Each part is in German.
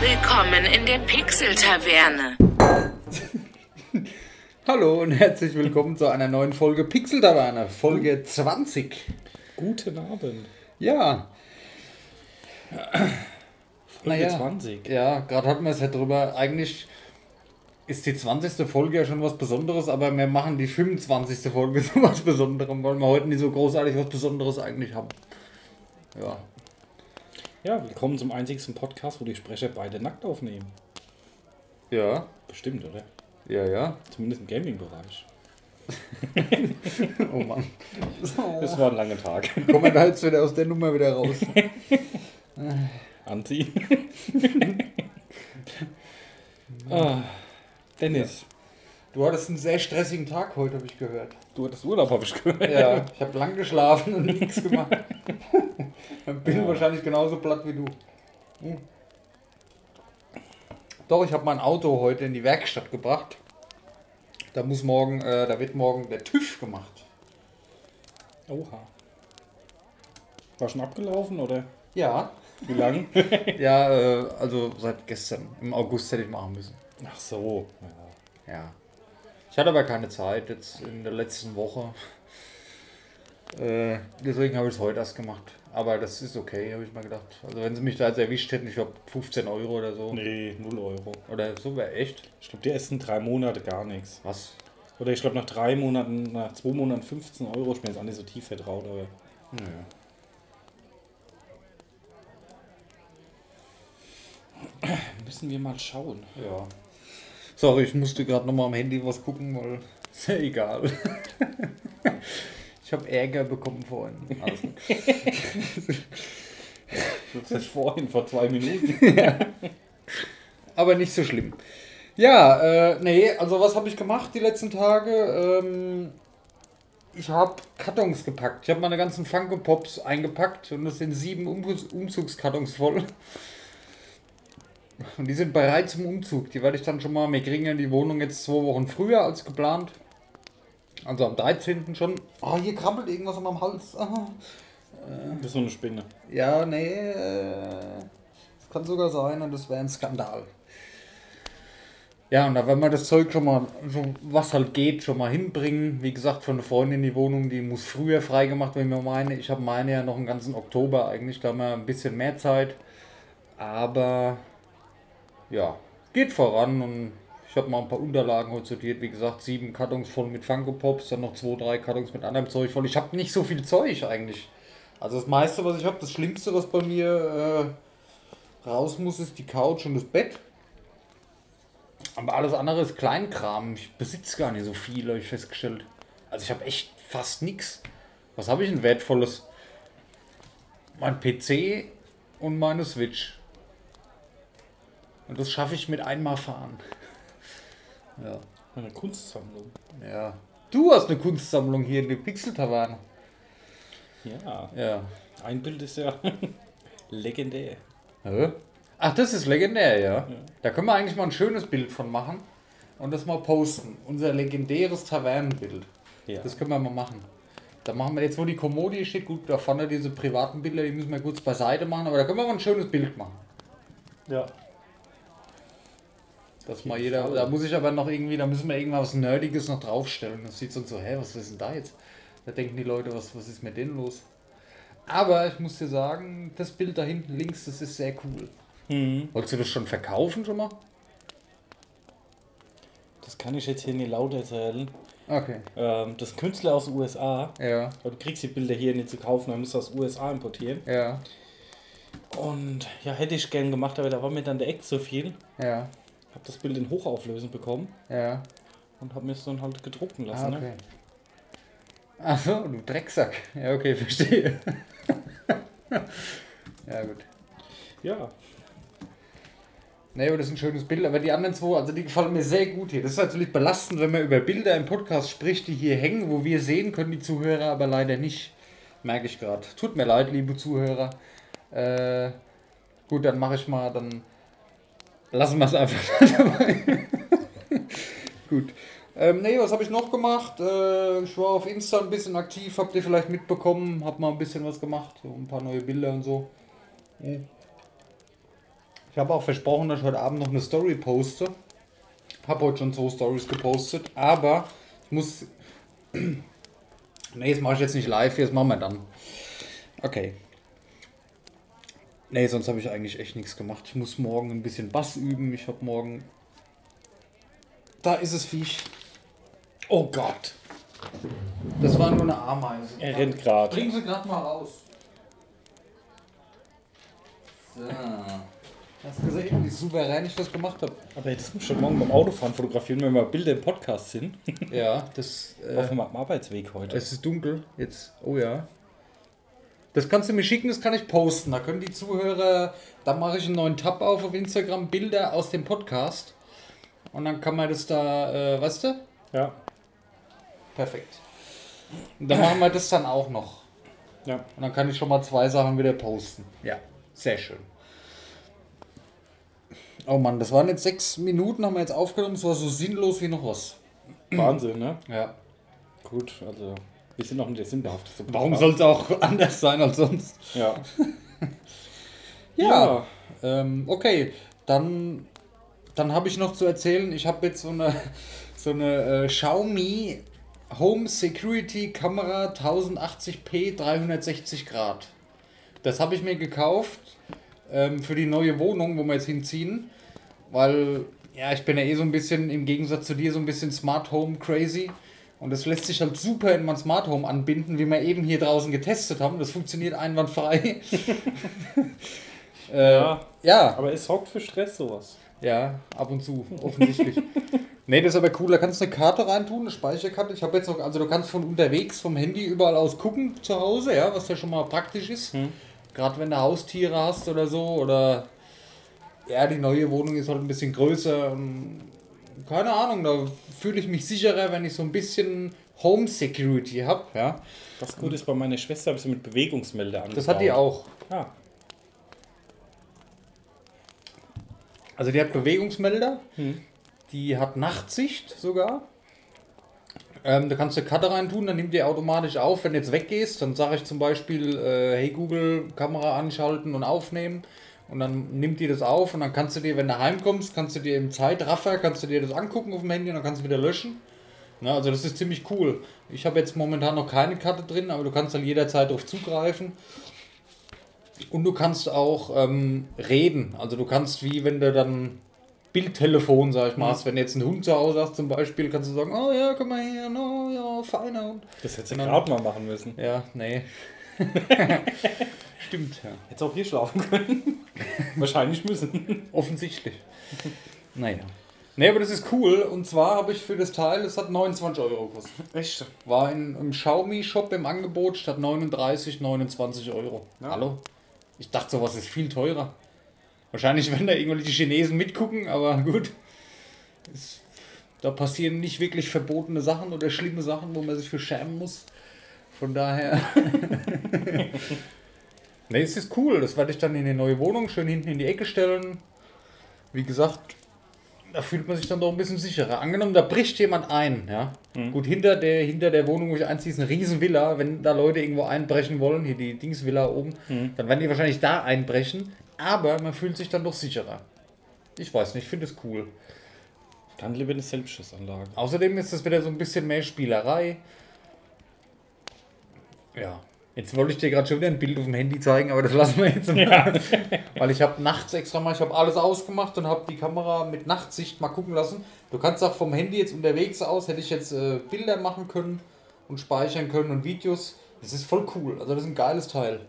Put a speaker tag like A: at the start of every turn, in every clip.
A: Willkommen in der Pixel-Taverne.
B: Hallo und herzlich willkommen zu einer neuen Folge Pixel Taverne, Folge 20.
C: Guten Abend.
B: Ja,
C: Folge
B: naja.
C: 20.
B: Ja, gerade hatten wir es ja drüber. Eigentlich ist die 20. Folge ja schon was Besonderes, aber wir machen die 25. Folge zu was Besonderem, weil wir heute nicht so großartig was Besonderes eigentlich haben. Ja,
C: Ja, willkommen zum einzigsten Podcast, wo die Sprecher beide nackt aufnehmen.
B: ja,
C: Bestimmt, oder?
B: ja, ja.
C: Zumindest im Gaming-Bereich.
B: Oh Mann.
C: Es war ein langer Tag.
B: Kommen wir da jetzt wieder aus der Nummer wieder raus.
C: Anziehen. ah, Dennis,
B: Du hattest einen sehr stressigen Tag heute, habe ich gehört.
C: Du hattest Urlaub, habe ich gehört.
B: Ja, ich habe lang geschlafen und nichts gemacht. Bin
C: Ja.
B: wahrscheinlich genauso platt wie du. Hm. Doch, ich habe mein Auto heute in die Werkstatt gebracht. Da muss morgen, äh, da wird morgen der TÜV gemacht.
C: Oha. War schon abgelaufen, oder?
B: Ja,
C: Wie lang?
B: ja, äh, also seit gestern. Im August hätte ich machen müssen.
C: Ach so. Ja.
B: Ja. Ich hatte aber keine Zeit jetzt in der letzten Woche. Äh, deswegen habe ich es heute erst gemacht. Aber das ist okay, habe ich mal gedacht. Also wenn sie mich da jetzt erwischt hätten, ich glaube 15 Euro oder so.
C: Nee, 0 Euro.
B: Oder so wäre echt.
C: Ich glaube, die essen drei Monate gar nichts.
B: Was?
C: Oder ich glaube, nach drei Monaten, nach zwei Monaten 15 Euro. Ich bin jetzt auch nicht so tief vertraut, aber.
B: Naja.
C: Müssen wir mal schauen.
B: Ja. Sorry, ich musste gerade nochmal am Handy was gucken, weil ist ja egal. ich habe Ärger bekommen vorhin. Also,
C: Das ist vorhin, vor zwei Minuten.
B: aber nicht so schlimm. Ja, äh, nee, also was habe ich gemacht die letzten Tage? Ähm, ich habe Kartons gepackt. Ich habe meine ganzen Funko Pops eingepackt und das sind sieben um Umzugskartons voll. Und die sind bereit zum Umzug. Die werde ich dann schon mal, wir kriegen ja die Wohnung jetzt zwei Wochen früher als geplant. Also am 13. schon. Oh, hier krabbelt irgendwas an meinem Hals. Ah.
C: Das ist so eine Spinne.
B: Ja, nee. äh, Das kann sogar sein und das wäre ein Skandal. Ja, und da werden wir das Zeug schon mal, so was halt geht, schon mal hinbringen. Wie gesagt, von einer Freundin in die Wohnung, die muss früher freigemacht werden, wir meine. Ich habe meine ja noch einen ganzen Oktober eigentlich, da haben wir ein bisschen mehr Zeit. Aber ja, geht voran und ich habe mal ein paar Unterlagen heute sortiert. Wie gesagt, sieben Kartons voll mit Funko Pops, dann noch zwei, drei Kartons mit anderem Zeug voll. Ich habe nicht so viel Zeug eigentlich. Also das meiste, was ich habe, das Schlimmste, was bei mir äh, raus muss, ist die Couch und das Bett. Aber alles andere ist Kleinkram. Ich besitze gar nicht so viel, habe ich festgestellt. Also ich habe echt fast nichts. Was habe ich denn wertvolles? Mein PC und meine Switch. Und das schaffe ich mit einmal fahren. Ja.
C: Eine Kunstsammlung.
B: Ja. Du hast eine Kunstsammlung hier in der Pixel-Taverne.
C: Ja.
B: Ja.
C: Ein Bild ist ja legendär.
B: Hä? Ach, das ist legendär, ja. Da können wir eigentlich mal ein schönes Bild von machen und das mal posten. Unser legendäres Tavernenbild.
C: Ja.
B: Das können wir mal machen. Da machen wir jetzt, wo die Kommode steht, gut, da vorne diese privaten Bilder, die müssen wir kurz beiseite machen, aber da können wir mal ein schönes Bild machen.
C: ja.
B: Dass mal jeder, da muss ich aber noch irgendwie, da müssen wir irgendwas Nerdiges noch draufstellen. Das sieht sonst so, hä, was ist denn da jetzt? Da denken die Leute, was, was ist mit denen los? Aber ich muss dir sagen, das Bild da hinten links, das ist sehr cool.
C: Mhm.
B: Wolltest du das schon verkaufen schon mal?
C: Das kann ich jetzt hier nicht laut erzählen.
B: Okay.
C: Ähm, das ist ein Künstler aus den USA.
B: Ja,
C: Aber du kriegst die Bilder hier nicht zu kaufen, dann musst du aus den USA importieren.
B: ja,
C: Und ja, hätte ich gern gemacht, aber da war mir dann der Eck zu viel.
B: ja,
C: Hab das Bild in Hochauflösung bekommen
B: ja.
C: und hab mir es dann halt gedrucken
B: Ah,
C: lassen.
B: okay.
C: Ne?
B: Achso, du Drecksack. Ja, okay, verstehe. ja, gut.
C: Ja.
B: Aber das ist ein schönes Bild. Aber die anderen zwei, also die gefallen mir sehr gut hier. Das ist natürlich belastend, wenn man über Bilder im Podcast spricht, die hier hängen, wo wir sehen können, die Zuhörer, aber leider nicht. Merke ich gerade. Tut mir leid, liebe Zuhörer. Äh, gut, dann mache ich mal, dann lassen wir es einfach dabei. gut. Ähm, nee, was habe ich noch gemacht? Äh, ich war auf Insta ein bisschen aktiv, habt ihr vielleicht mitbekommen, hab mal ein bisschen was gemacht, so ein paar neue Bilder und so. Ich habe auch versprochen, dass ich heute Abend noch eine Story poste. Habe heute schon zwei Stories gepostet, aber ich muss. nee, das mache ich jetzt nicht live, jetzt machen wir dann. Okay. Nee, sonst habe ich eigentlich echt nichts gemacht. Ich muss morgen ein bisschen Bass üben. Ich habe morgen. Da ist es Viech.
C: Oh Gott.
B: Das war nur eine Ameise.
C: Er rennt gerade.
B: Bringen Sie gerade mal raus. So. Hast du gesehen, wie souverän ich das gemacht habe?
C: Aber das muss schon morgen beim Autofahren fotografieren, wenn wir Bilder im Podcast sind.
B: Ja, das.
C: Auf
B: Äh,
C: dem Arbeitsweg heute.
B: es ist dunkel jetzt. Oh ja. Das kannst du mir schicken, das kann ich posten. Da können die Zuhörer, da mache ich einen neuen Tab auf auf Instagram, Bilder aus dem Podcast. Und dann kann man das da, äh, weißt du?
C: Ja.
B: Perfekt. Und dann machen wir das dann auch noch.
C: Ja.
B: Und dann kann ich schon mal zwei Sachen wieder posten. Ja, sehr schön. Oh Mann, das waren jetzt sechs Minuten, haben wir jetzt aufgenommen. Es war so sinnlos wie noch was.
C: Wahnsinn, ne?
B: Ja.
C: Gut, also wir sind noch nicht der sinnbehafteste.
B: Warum soll es auch anders sein als sonst?
C: Ja.
B: Ja. Ähm, okay, dann, dann habe ich noch zu erzählen, ich habe jetzt so eine, so eine äh, Xiaomi Home Security Kamera 1080p 360 Grad. Das habe ich mir gekauft ähm, für die neue Wohnung, wo wir jetzt hinziehen, weil ja, ich bin ja eh so ein bisschen im Gegensatz zu dir so ein bisschen Smart Home crazy. Und das lässt sich halt super in mein Smart Home anbinden, wie wir eben hier draußen getestet haben. Das funktioniert einwandfrei. äh,
C: Ja.
B: ja,
C: Aber es sorgt für Stress sowas.
B: ja, ab und zu, offensichtlich. nee, das ist aber cool. Da kannst du eine Karte reintun, eine Speicherkarte. Ich habe jetzt noch, also du kannst von unterwegs vom Handy überall aus gucken zu Hause, ja, was ja schon mal praktisch ist.
C: Hm.
B: Gerade wenn du Haustiere hast oder so. Oder ja, die neue Wohnung ist halt ein bisschen größer. Und keine Ahnung, da fühle ich mich sicherer, wenn ich so ein bisschen Home Security habe. Ja.
C: Was gut ist, bei meiner Schwester habe ich sie mit Bewegungsmelder angebaut.
B: Das hat die auch.
C: Ja.
B: Also die hat Bewegungsmelder,
C: Hm.
B: die hat Nachtsicht sogar. Ähm, da kannst du Karte reintun, dann nimmt die automatisch auf. Wenn du jetzt weggehst, dann sage ich zum Beispiel, äh, hey Google, Kamera anschalten und aufnehmen. Und dann nimmt die das auf und dann kannst du dir, wenn du heimkommst, kannst du dir im Zeitraffer, kannst du dir das angucken auf dem Handy und dann kannst du wieder löschen. Na, also das ist ziemlich cool. Ich habe jetzt momentan noch keine Karte drin, aber du kannst dann jederzeit darauf zugreifen. Und du kannst auch ähm, reden. Also du kannst wie wenn du dann Bildtelefon, sag ich mal, hast, wenn du jetzt einen Hund zu Hause hast zum Beispiel, kannst du sagen, oh ja, komm mal her, no, ja, feiner Hund.
C: Das hättest du gerade mal machen müssen.
B: Ja, nee. Stimmt, ja.
C: Hättest auch hier schlafen können. Wahrscheinlich müssen.
B: Offensichtlich. naja. Nee, aber das ist cool. Und zwar habe ich für das Teil, es hat 29 Euro gekostet.
C: Echt?
B: War in, im Xiaomi-Shop im Angebot statt 39, 29 Euro.
C: Ja.
B: Hallo? Ich dachte, sowas ist viel teurer. Wahrscheinlich, wenn da irgendwelche Chinesen mitgucken, aber gut. Es, da passieren nicht wirklich verbotene Sachen oder schlimme Sachen, wo man sich für schämen muss. Von daher. ne, es ist cool. Das werde ich dann in die neue Wohnung schön hinten in die Ecke stellen. Wie gesagt, da fühlt man sich dann doch ein bisschen sicherer. Angenommen, da bricht jemand ein, ja. Gut, hinter der, hinter der Wohnung, wo ich einziehe, ist eine riesen Villa. Wenn da Leute irgendwo einbrechen wollen, hier die Dingsvilla oben, dann werden die wahrscheinlich da einbrechen. Aber man fühlt sich dann doch sicherer. Ich weiß nicht, ich finde es cool.
C: Dann lieber eine Selbstschussanlage.
B: Außerdem ist es wieder so ein bisschen mehr Spielerei. Ja. Jetzt wollte ich dir gerade schon wieder ein Bild auf dem Handy zeigen, aber das lassen wir jetzt mal. Weil ich habe nachts extra mal, ich habe alles ausgemacht und habe die Kamera mit Nachtsicht mal gucken lassen. Du kannst auch vom Handy jetzt unterwegs aus, hätte ich jetzt äh, Bilder machen können und speichern können und Videos. Das ist voll cool. Also das ist ein geiles Teil.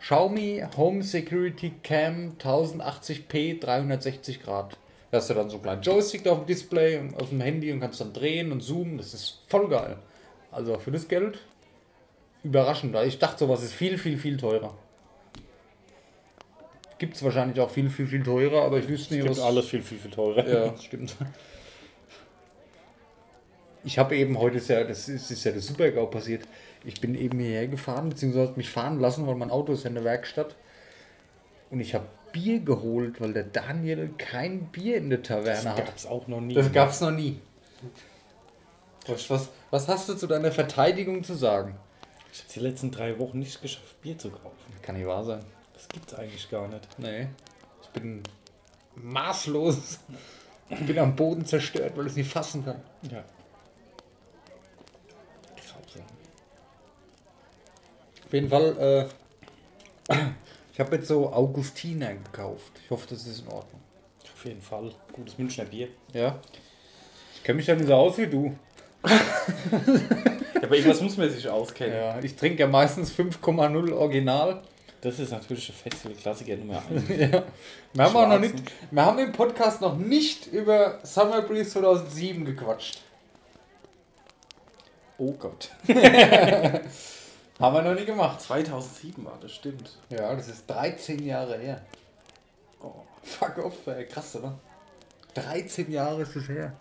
B: Xiaomi Home Security Cam 1080p 360 Grad. Da hast du dann so einen kleinen Joystick auf dem Display und auf dem Handy und kannst dann drehen und zoomen. Das ist voll geil. Also für das Geld überraschend. weil Ich dachte, sowas ist viel, viel, viel teurer. Gibt es wahrscheinlich auch viel, viel, viel teurer, aber ich wüsste nicht,
C: Gibt
B: was.
C: alles viel, viel, viel teurer.
B: Ja, stimmt. Ich habe eben heute, ist ja, das ist, ist ja das Super-GAU passiert. Ich bin eben hierher gefahren, beziehungsweise mich fahren lassen, weil mein Auto ist ja in der Werkstatt. Und ich habe Bier geholt, weil der Daniel kein Bier in der
C: Das
B: Taverne hat.
C: gab es auch noch nie.
B: Das gab es noch nie. Was, was, was hast du zu deiner Verteidigung zu sagen?
C: Ich habe die letzten drei Wochen nicht geschafft, Bier zu kaufen.
B: Kann nicht wahr sein.
C: Das gibt's eigentlich gar nicht.
B: Nee. Ich bin maßlos. Ich bin am Boden zerstört, weil ich es nicht fassen kann.
C: Ja. Grausam.
B: Auf jeden Fall, äh, ich habe jetzt so Augustiner gekauft. Ich hoffe, das ist in Ordnung.
C: Auf jeden Fall. Gutes Münchner Bier.
B: Ja. Ich kenne mich ja nicht so aus wie du.
C: Ja, aber irgendwas muss man sich auskennen.
B: Ja, ich trinke ja meistens 5,0 Original.
C: Das ist natürlich eine Festival-Klassiker Nummer 1.
B: Ja. Wir haben auch noch nicht, wir haben im Podcast noch nicht über Summer Breeze 2007 gequatscht.
C: Oh Gott.
B: Haben wir noch nie gemacht.
C: 2007 war das, stimmt.
B: Ja, das ist 13 Jahre her.
C: Oh.
B: Fuck off, ey. krass, oder? 13 Jahre ist es her.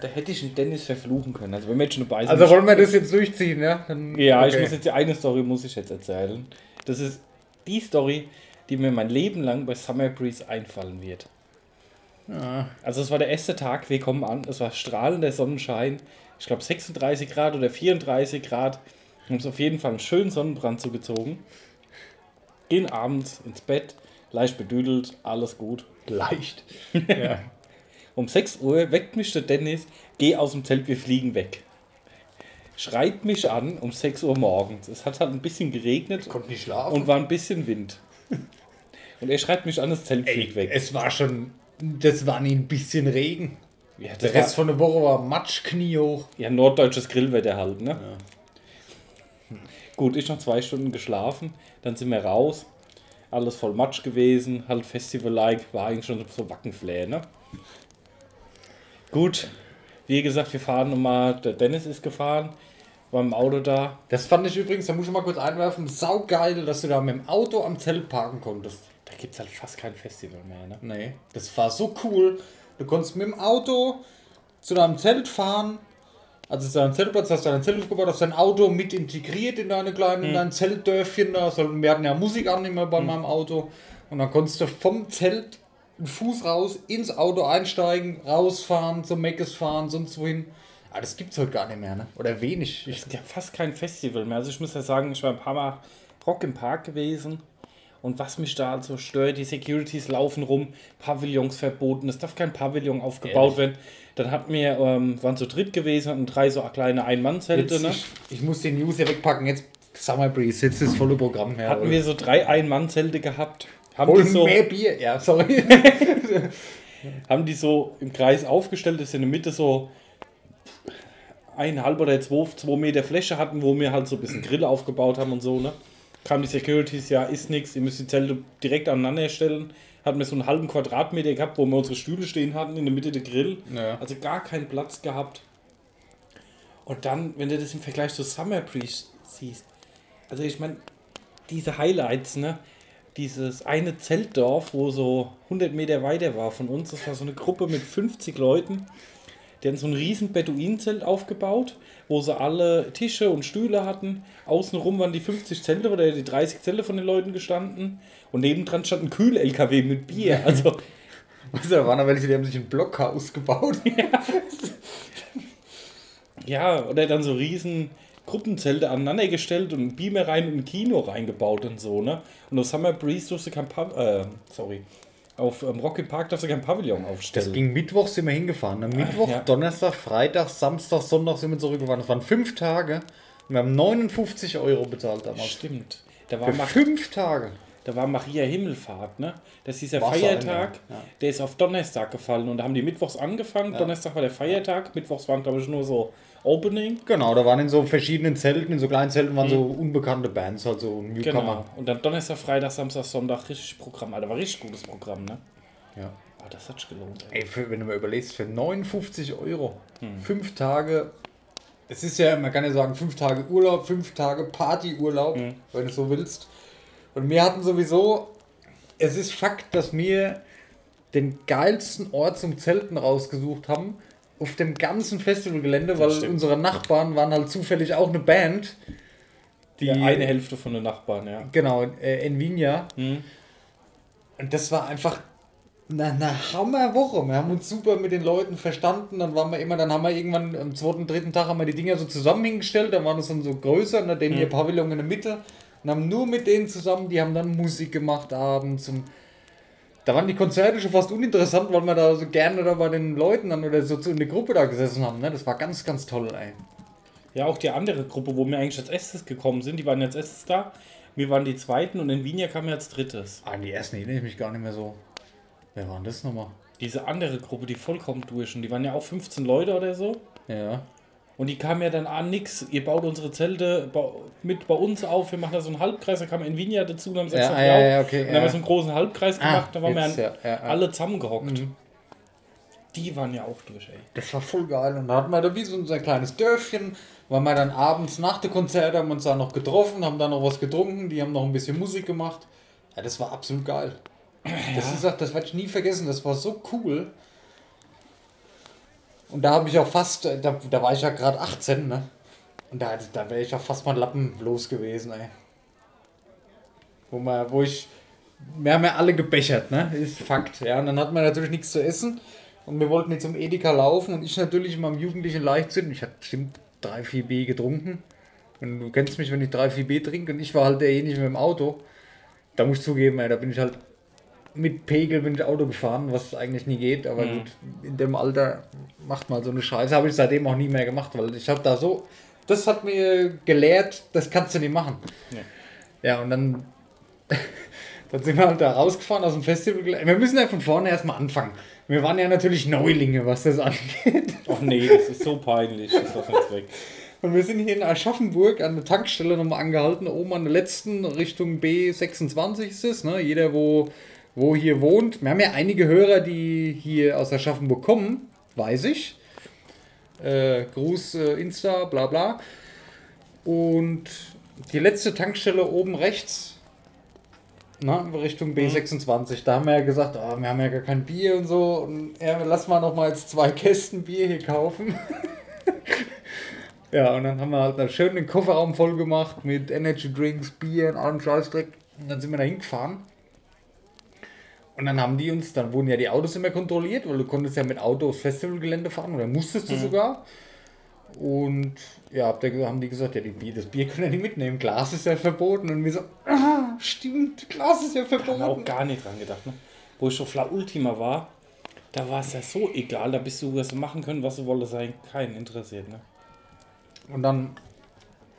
C: Da hätte ich den Dennis verfluchen können. Also wenn wir jetzt schon dabei sind.
B: Also wollen wir das jetzt durchziehen, ja? Dann,
C: ja, ich
B: okay.
C: muss jetzt die eine Story muss ich jetzt erzählen. Das ist die Story, die mir mein Leben lang bei Summer Breeze einfallen wird.
B: Ja.
C: Also es war der erste Tag, wir kommen an, es war strahlender Sonnenschein. Ich glaube 36 Grad oder 34 Grad. Wir haben uns auf jeden Fall einen schönen Sonnenbrand zugezogen. Gehen abends ins Bett, leicht bedüdelt, alles gut.
B: Leicht. ja.
C: Um 6 Uhr weckt mich der Dennis, geh aus dem Zelt, wir fliegen weg. Schreit mich an um 6 Uhr morgens. Es hat halt ein bisschen geregnet
B: Konnte nicht schlafen.
C: und war ein bisschen Wind. Und er schreit mich an, das Zelt fliegt weg.
B: Es war schon, das war nie ein bisschen Regen.
C: Ja,
B: Der Rest
C: war,
B: von der Woche war Matschknie hoch.
C: ja, norddeutsches Grillwetter halt, ne? Gut, ich noch zwei Stunden geschlafen, dann sind wir raus. Alles voll Matsch gewesen, halt Festival-like, war eigentlich schon so Wackenflair, ne? Gut, wie gesagt, wir fahren nochmal, der Dennis ist gefahren, war im Auto da.
B: Das fand ich übrigens, da muss ich mal kurz einwerfen, saugeil, dass du da mit dem Auto am Zelt parken konntest.
C: Da gibt es halt fast kein Festival mehr, ne?
B: Nee, das war so cool. Du konntest mit dem Auto zu deinem Zelt fahren. Also zu deinem Zeltplatz hast du dein Zelt aufgebaut, hast dein Auto mit integriert in deine kleinen, in dein Zeltdörfchen da. So, wir hatten ja Musik an immer bei meinem Auto. Und dann konntest du vom Zelt einen Fuß raus, ins Auto einsteigen, rausfahren, zum Meckes fahren, sonst wohin. Aber das gibt's heute gar nicht mehr, ne? Oder wenig.
C: Es gibt ja fast kein Festival mehr. Also ich muss ja sagen, ich war ein paar Mal Rock im Park gewesen. Und was mich da so stört, die Securities laufen rum, Pavillons verboten, es darf kein Pavillon aufgebaut werden. Dann hatten wir, ähm, waren zu dritt gewesen, hatten drei so kleine Ein-Mann-Zelte. Ne?
B: ich, ich muss den News hier wegpacken. Jetzt Summer Breeze, jetzt das volle Programm her.
C: Hatten wir so drei Ein-Mann-Zelte gehabt. Haben
B: Hol
C: die, so,
B: mehr Bier. Ja, sorry.
C: haben die so im Kreis aufgestellt, dass sie in der Mitte so eineinhalb oder zwei, zwei Meter Fläche hatten, wo wir halt so ein bisschen Grill aufgebaut haben und so, ne? Kamen die Securities, ja, ist nichts, ihr müsst die Zelte direkt aneinander stellen. Hatten wir so einen halben Quadratmeter gehabt, wo wir unsere Stühle stehen hatten, in der Mitte der Grill.
B: Ja.
C: Also gar keinen Platz gehabt. Und dann, wenn du das im Vergleich zu Summer Breeze siehst, also ich meine, diese Highlights, ne? Dieses eine Zeltdorf, wo so 100 Meter weiter war von uns, das war so eine Gruppe mit 50 Leuten. Die haben so ein riesen Beduinenzelt aufgebaut, wo sie alle Tische und Stühle hatten. Außenrum waren die 50 Zelte oder die 30 Zelte von den Leuten gestanden. Und nebendran stand ein Kühl-LKW mit Bier. Also,
B: Weißt du, da waren da welche, die haben sich ein Blockhaus gebaut.
C: ja, oder dann so riesen Gruppenzelte aneinander gestellt und Beamer rein und ein Kino reingebaut und so, ne? Und auf Summer Breeze durfte kein Pav äh, sorry. Auf ähm, Rocky Park darfst du kein Pavillon
B: Das
C: aufstellen.
B: ging Mittwoch sind wir hingefahren. Am Mittwoch,
C: ja.
B: Donnerstag, Freitag, Samstag, Sonntag sind wir zurückgefahren. Das waren fünf Tage. Und wir haben 59 Euro bezahlt damals.
C: Stimmt. Da war,
B: Für fünf Tage.
C: da war Maria Himmelfahrt, ne? Das ist dieser
B: Wasser,
C: Feiertag,
B: ja. Ja.
C: der ist auf Donnerstag gefallen und da haben die Mittwochs angefangen. Donnerstag war der Feiertag, Mittwochs waren, glaube ich, nur so Opening.
B: Genau, da waren in so verschiedenen Zelten, in so kleinen Zelten waren so unbekannte Bands, halt so
C: Genau.
B: Newcomer.
C: Und dann Donnerstag, Freitag, Samstag, Sonntag richtig Programm. Alter, war richtig gutes Programm, ne?
B: Ja.
C: Ah, das hat sich gelohnt. Ey.
B: Ey, für, wenn du mal überlegst, für 59 Euro,
C: Hm.
B: fünf Tage, es ist ja, man kann ja sagen, fünf Tage Urlaub, fünf Tage Partyurlaub,
C: Hm.
B: wenn du so willst. Und wir hatten sowieso, es ist Fakt, dass wir den geilsten Ort zum Zelten rausgesucht haben, auf dem ganzen Festivalgelände, weil unsere Nachbarn waren halt zufällig auch eine Band. Die,
C: Die eine Hälfte von den Nachbarn, ja.
B: Genau, äh, Envinia.
C: Hm.
B: Und das war einfach eine, eine Hammerwoche. Wir haben uns super mit den Leuten verstanden. Dann waren wir immer, dann haben wir irgendwann am zweiten, dritten Tag haben wir die Dinger so zusammen hingestellt. Dann waren es dann so größer, ne, den hier Pavillon in der Mitte. Und haben nur mit denen zusammen, die haben dann Musik gemacht abends. Und da waren die Konzerte schon fast uninteressant, weil wir da so gerne da bei den Leuten dann oder so in der Gruppe da gesessen haben. Ne? Das war ganz, ganz toll, ey.
C: Ja, auch die andere Gruppe, wo wir eigentlich als erstes gekommen sind, die waren als erstes da. Wir waren die zweiten und in Wien kamen wir als drittes.
B: An die ersten erinnere ich mich gar nicht mehr so. Wer war denn das nochmal?
C: Diese andere Gruppe, die vollkommen durch und die waren ja auch 15 Leute oder so.
B: Ja.
C: Und die kamen ja dann an, nix, ihr baut unsere Zelte mit bei uns auf, wir machen da so einen Halbkreis, da kam Nvidia dazu und haben gesagt,
B: Ja,
C: ja,
B: ja, ja, okay,
C: Und dann haben wir
B: ja.
C: so einen großen Halbkreis
B: Ah,
C: gemacht, da waren wir
B: jetzt,
C: dann
B: ja, ja, ja.
C: alle zusammengehockt.
B: Mhm.
C: Die waren ja auch durch, ey.
B: Das war voll geil. Und da hatten wir da wie so ein kleines Dörfchen, weil wir dann abends nach dem Konzert haben uns da noch getroffen, haben da noch was getrunken, die haben noch ein bisschen Musik gemacht. Ja, das war absolut geil. Das ist das werde ich nie vergessen, das war so cool. Und da habe ich auch fast, äh, da, da war ich ja gerade 18, ne? Und da, da wäre ich auch fast mal Lappen los gewesen, ey. Wo, man, wo ich, wir haben ja alle gebechert, ne? Ist Fakt, ja. Und dann hatten wir natürlich nichts zu essen. Und wir wollten jetzt zum Edeka laufen und ich natürlich in meinem jugendlichen Leichtsinn, ich hatte bestimmt 3, 4 B getrunken. Und du kennst mich, wenn ich 3, 4 B trinke und ich war halt derjenige mit dem Auto. Da muss ich zugeben, ey, da bin ich halt mit Pegel bin ich Auto gefahren, was eigentlich nie geht, aber
C: Mhm.
B: gut, in dem Alter macht man so eine Scheiße. Habe ich seitdem auch nie mehr gemacht, weil ich habe da so, das hat mir gelehrt, das kannst du nicht machen.
C: Ja.
B: Ja, und dann, dann sind wir halt da rausgefahren aus dem Festival. Wir müssen ja von vorne erstmal anfangen. Wir waren ja natürlich Neulinge, was das angeht.
C: Ach nee, das ist so peinlich, das lass uns weg.
B: Und wir sind hier in Aschaffenburg an der Tankstelle nochmal angehalten, oben an der letzten Richtung B26 ist es. Ne? Jeder, wo, wo hier wohnt. Wir haben ja einige Hörer, die hier aus Aschaffenburg kommen, weiß ich. Äh, Gruß, äh, Insta, bla bla. Und die letzte Tankstelle oben rechts, na, Richtung B26, da haben wir ja gesagt, ah, wir haben ja gar kein Bier und so. Und ja, lass mal noch mal jetzt zwei Kästen Bier hier kaufen. Ja, und dann haben wir halt einen schönen Kofferraum voll gemacht mit Energy Drinks, Bier und allem Scheißdreck. Und dann sind wir da hingefahren. Und dann haben die uns, dann wurden ja die Autos immer kontrolliert, weil du konntest ja mit Auto aufs Festivalgelände fahren oder musstest du sogar. Und ja, haben die gesagt, ja, die Bier, das Bier können wir nicht mitnehmen, Glas ist ja verboten. Und wir so, ah, stimmt, Glas ist ja
C: haben wir auch
B: verboten.
C: gar nicht dran gedacht. Ne? Wo ich auf La Ultima war, da war es ja so egal, da bist du, was du machen können, was du wolltest, sein, keinen interessiert. Ne?
B: Und dann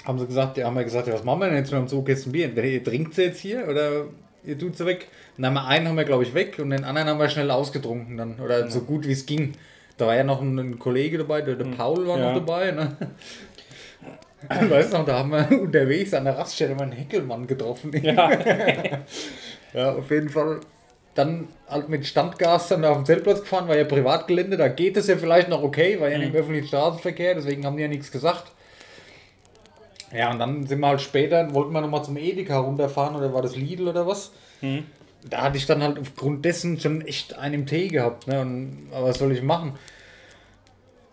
B: haben sie gesagt, ja, haben wir gesagt, ja, was machen wir denn jetzt mit so Kästen Bier? Entweder ihr trinkt sie jetzt hier oder ihr tut sie weg. Dann haben wir einen haben wir, glaube ich, weg und den anderen haben wir schnell ausgetrunken dann. Oder so gut wie es ging. Da war ja noch ein, ein Kollege dabei, der, der Paul war
C: Ja.
B: noch dabei. Ne? Weißt noch, da haben wir unterwegs an der Raststelle mal einen Heckelmann getroffen.
C: Ja,
B: Ja, auf jeden Fall. Dann halt mit Standgas dann auf dem Zeltplatz gefahren, war ja Privatgelände, da geht es ja vielleicht noch okay, war ja nicht im öffentlichen Straßenverkehr, deswegen haben die ja nichts gesagt. Ja, und dann sind wir halt später, wollten wir nochmal zum Edeka runterfahren oder war das Lidl oder was? Da hatte ich dann halt aufgrund dessen schon echt einen im Tee gehabt, ne? Und, aber was soll ich machen?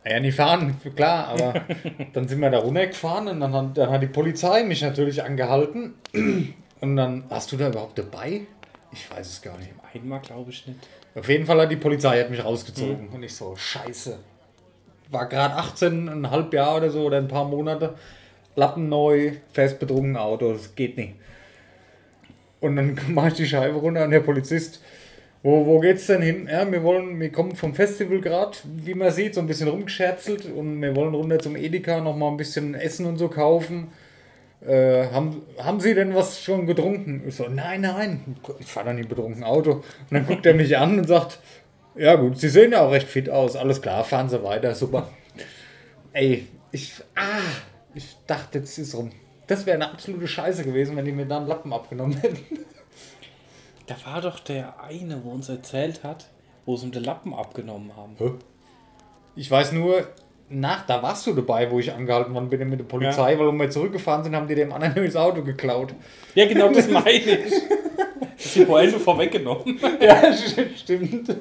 B: Ja, nicht fahren, klar, aber dann sind wir da runtergefahren und dann hat, dann hat die Polizei mich natürlich angehalten. Und dann, hast du da überhaupt dabei? Ich weiß es gar nicht.
C: einmal glaube ich nicht.
B: Auf jeden Fall hat die Polizei hat mich rausgezogen. Und ich so, scheiße. War gerade 18, ein halb Jahr oder so oder ein paar Monate. Lappen neu, fest betrunken Auto, das geht nicht. Und dann mache ich die Scheibe runter und der Polizist, wo, wo geht's denn hin? Ja, wir wollen, wir kommen vom Festival gerade, wie man sieht, so ein bisschen rumgescherzelt und wir wollen runter zum Edeka noch mal ein bisschen Essen und so kaufen. Äh, haben, haben Sie denn was schon getrunken? Ich so, nein, nein, ich fahre doch nicht betrunken Auto. Und dann guckt er mich an und sagt, ja gut, Sie sehen ja auch recht fit aus, alles klar, fahren Sie weiter, super. Ey, ich, ah, ich dachte, jetzt ist rum. Das wäre eine absolute Scheiße gewesen, wenn die mir da einen Lappen abgenommen hätten.
C: Da war doch der eine, wo uns erzählt hat, wo sie ihm den Lappen abgenommen haben.
B: Ich weiß nur, nach, da warst du dabei, wo ich angehalten worden bin mit der Polizei, weil wenn wir zurückgefahren sind, haben die dem anderen das Auto geklaut.
C: Ja, genau das meine ich. Das ist die Pointe vorweggenommen.
B: Ja, stimmt.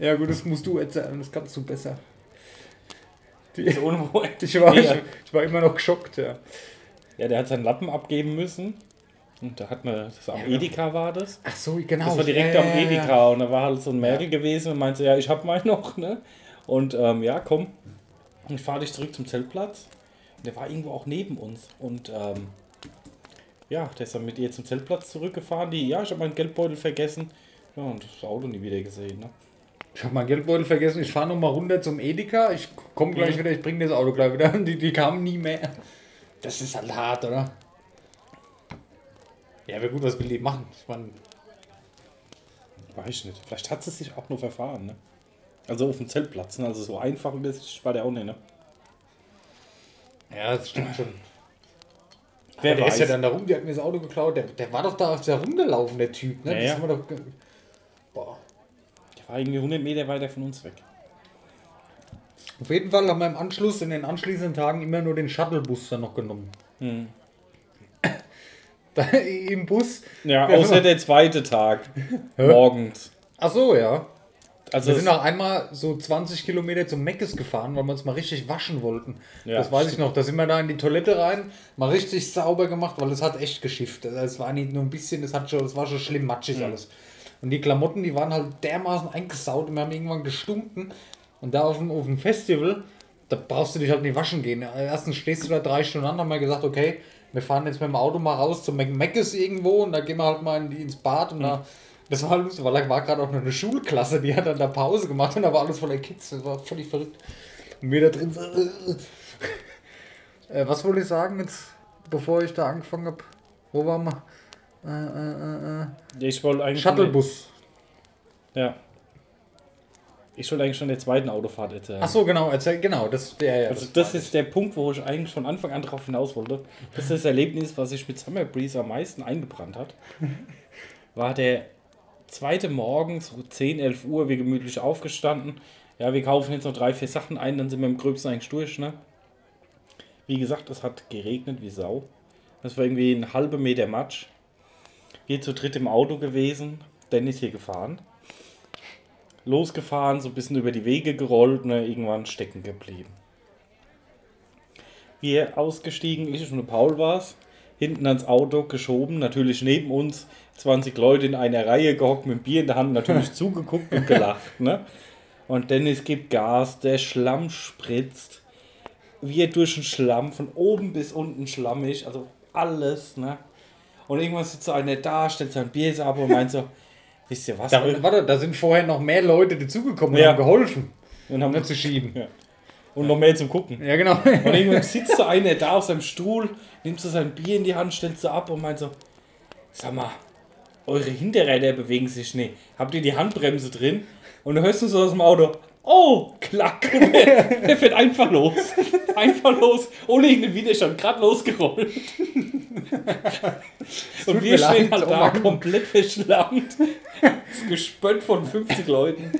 B: Ja gut, das musst du erzählen, das kannst du besser. Die,
C: So ohne Wo-
B: ich, war,
C: Ja.
B: ich war immer noch geschockt, ja.
C: Ja, der hat seinen Lappen abgeben müssen. Und da hat man, das am Edeka war das.
B: Ach so, genau.
C: Das war direkt
B: ja,
C: am
B: ja, ja,
C: Edeka und da war halt so ein Mädel gewesen und meinte, ja, ich hab meinen noch, ne? Und ähm, ja, komm, ich fahre dich zurück zum Zeltplatz. Und der war irgendwo auch neben uns. Und ähm, ja, der ist dann mit ihr zum Zeltplatz zurückgefahren. Die, ja, ich habe meinen Geldbeutel vergessen. Ja, und das Auto nie wieder gesehen. Ne?
B: Ich habe meinen Geldbeutel vergessen. Ich fahre nochmal runter zum Edeka. Ich komme gleich wieder. Ich bringe das Auto gleich wieder. Die, die kamen nie mehr. Das ist halt hart, oder? Ja, aber gut, was will die machen? Ich meine,
C: Weiß ich nicht. Vielleicht hat sie sich auch nur verfahren. Ne? Also auf dem Zeltplatz. Ne? Also so einfach übersichtlich war der auch nicht. Ne?
B: ja, das stimmt schon.
C: Wer
B: der
C: weiß.
B: ist ja dann da rum, die hat mir das Auto geklaut. Der, der war doch da der rumgelaufen, der Typ. Ne?
C: Ja,
B: Das
C: ja.
B: haben wir doch Boah.
C: War irgendwie 100 Meter weiter von uns weg.
B: Auf jeden Fall haben wir im Anschluss, in den anschließenden Tagen immer nur den Shuttlebus dann noch genommen.
C: Hm.
B: Da, Im Bus.
C: Ja,
B: Ja,
C: außer der zweite Tag. morgens.
B: Ach so, ja.
C: Also
B: Wir sind auch einmal so 20 Kilometer zum Meckes gefahren, weil wir uns mal richtig waschen wollten.
C: Ja,
B: das weiß ich noch. Da sind wir da in die Toilette rein, mal richtig sauber gemacht, weil es hat echt geschifft. Also es war nicht nur ein bisschen, es hat schon, es war schon schlimm matschig alles. Und die Klamotten, die waren halt dermaßen eingesaut und wir haben irgendwann gestunken. Und da auf dem, auf dem Festival, da brauchst du dich halt nicht waschen gehen. Erstens stehst du da drei Stunden an, haben wir gesagt, okay, wir fahren jetzt mit dem Auto mal raus zum Mac- Meckes irgendwo und da gehen wir halt mal in ins Bad und da. Das war lustig, weil da war gerade auch noch eine Schulklasse, die hat dann da Pause gemacht und da war alles voller Kids. Das war völlig verrückt. Und wir da drin so. Äh, was wollte ich sagen jetzt, bevor ich da angefangen habe? Wo waren wir? Äh, äh, äh, äh.
C: ich wollte eigentlich.
B: Shuttlebus.
C: Ja. Ich wollte eigentlich schon der zweiten Autofahrt erzählen.
B: Ach so, genau, erzähl, genau, das, ja, ja,
C: Also
B: das
C: das ist der Punkt, wo ich eigentlich von Anfang an darauf hinaus wollte. Das ist das Erlebnis, was sich mit Summer Breeze am meisten eingebrannt hat. War der zweite Morgen, so 10, 11 Uhr, wir gemütlich aufgestanden. Ja, wir kaufen jetzt noch drei, vier Sachen ein, dann sind wir im Gröbsten eigentlich durch, ne? Wie gesagt, es hat geregnet wie Sau. Das war irgendwie ein halber Meter Matsch. Wir zu dritt im Auto gewesen, Dennis hier gefahren. Losgefahren, so ein bisschen über die Wege gerollt, ne, irgendwann stecken geblieben. Wir ausgestiegen, ich und Paul war's, hinten ans Auto geschoben, natürlich neben uns 20 Leute in einer Reihe gehockt mit Bier in der Hand, natürlich zugeguckt und gelacht. Ne? Und Dennis gibt Gas, der Schlamm spritzt, wir durch den Schlamm, von oben bis unten schlammig, also alles. Ne? Und irgendwann sitzt so einer da, stellt sein Bier ab und meint so, wisst ihr was?
B: Da, warte, da sind vorher noch mehr Leute dazugekommen und
C: Ja.
B: haben geholfen,
C: und, haben,
B: zu schieben.
C: Ja. und noch mehr zum Gucken.
B: Ja, genau.
C: Und irgendwann sitzt so einer da auf seinem Stuhl, nimmt so sein Bier in die Hand, stellt so ab und meint so, sag mal, eure Hinterräder bewegen sich nicht. Habt ihr die Handbremse drin? Und du hörst du so aus dem Auto, oh, klack. Der, fährt einfach los. Einfach los, ohne irgendeinen Widerstand, gerade losgerollt. Und wir stehen halt
B: oh
C: da
B: Mann.
C: komplett verschlammt. Das Gespött von 50 Leuten.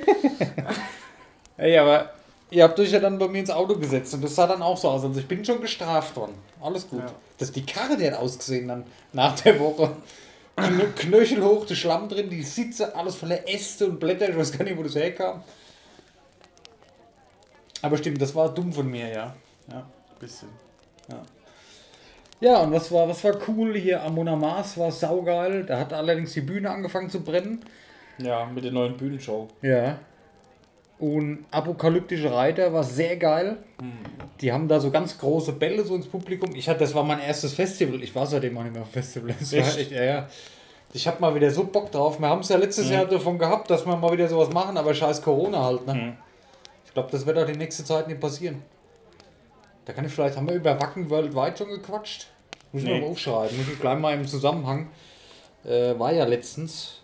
B: Ey, aber ihr habt euch ja dann bei mir ins Auto gesetzt und das sah dann auch so aus. Also ich bin schon gestraft worden. Alles gut. Das, die Karre, die hat ausgesehen dann nach der Woche. Knö Knöchel hoch, der Schlamm drin, die Sitze, alles voller Äste und Blätter. Ich weiß gar nicht, wo das herkam. Aber stimmt, das war dumm von mir, ja. Ja, ein bisschen. Ja. Ja, und was war, was war cool hier am Mars war saugeil. Da hat allerdings die Bühne angefangen zu brennen.
C: Ja, mit der neuen Bühnenshow.
B: Ja. Und Apokalyptische Reiter war sehr geil. Die haben da so ganz große Bälle so ins Publikum. Ich hatte, das war mein erstes Festival. Ich war seitdem auch nicht mehr auf Festival.
C: Echt?
B: ja, ja. Ich habe mal wieder so Bock drauf. Wir haben es ja letztes Jahr davon gehabt, dass wir mal wieder sowas machen, aber scheiß Corona halt. Ne? Ich glaube, das wird auch die nächste Zeit nicht passieren. Da kann ich vielleicht, haben wir über Wacken Worldwide schon gequatscht? Muss ich
C: Nee.
B: mal aufschreiben. Muss ich gleich mal im Zusammenhang. Äh, war ja letztens.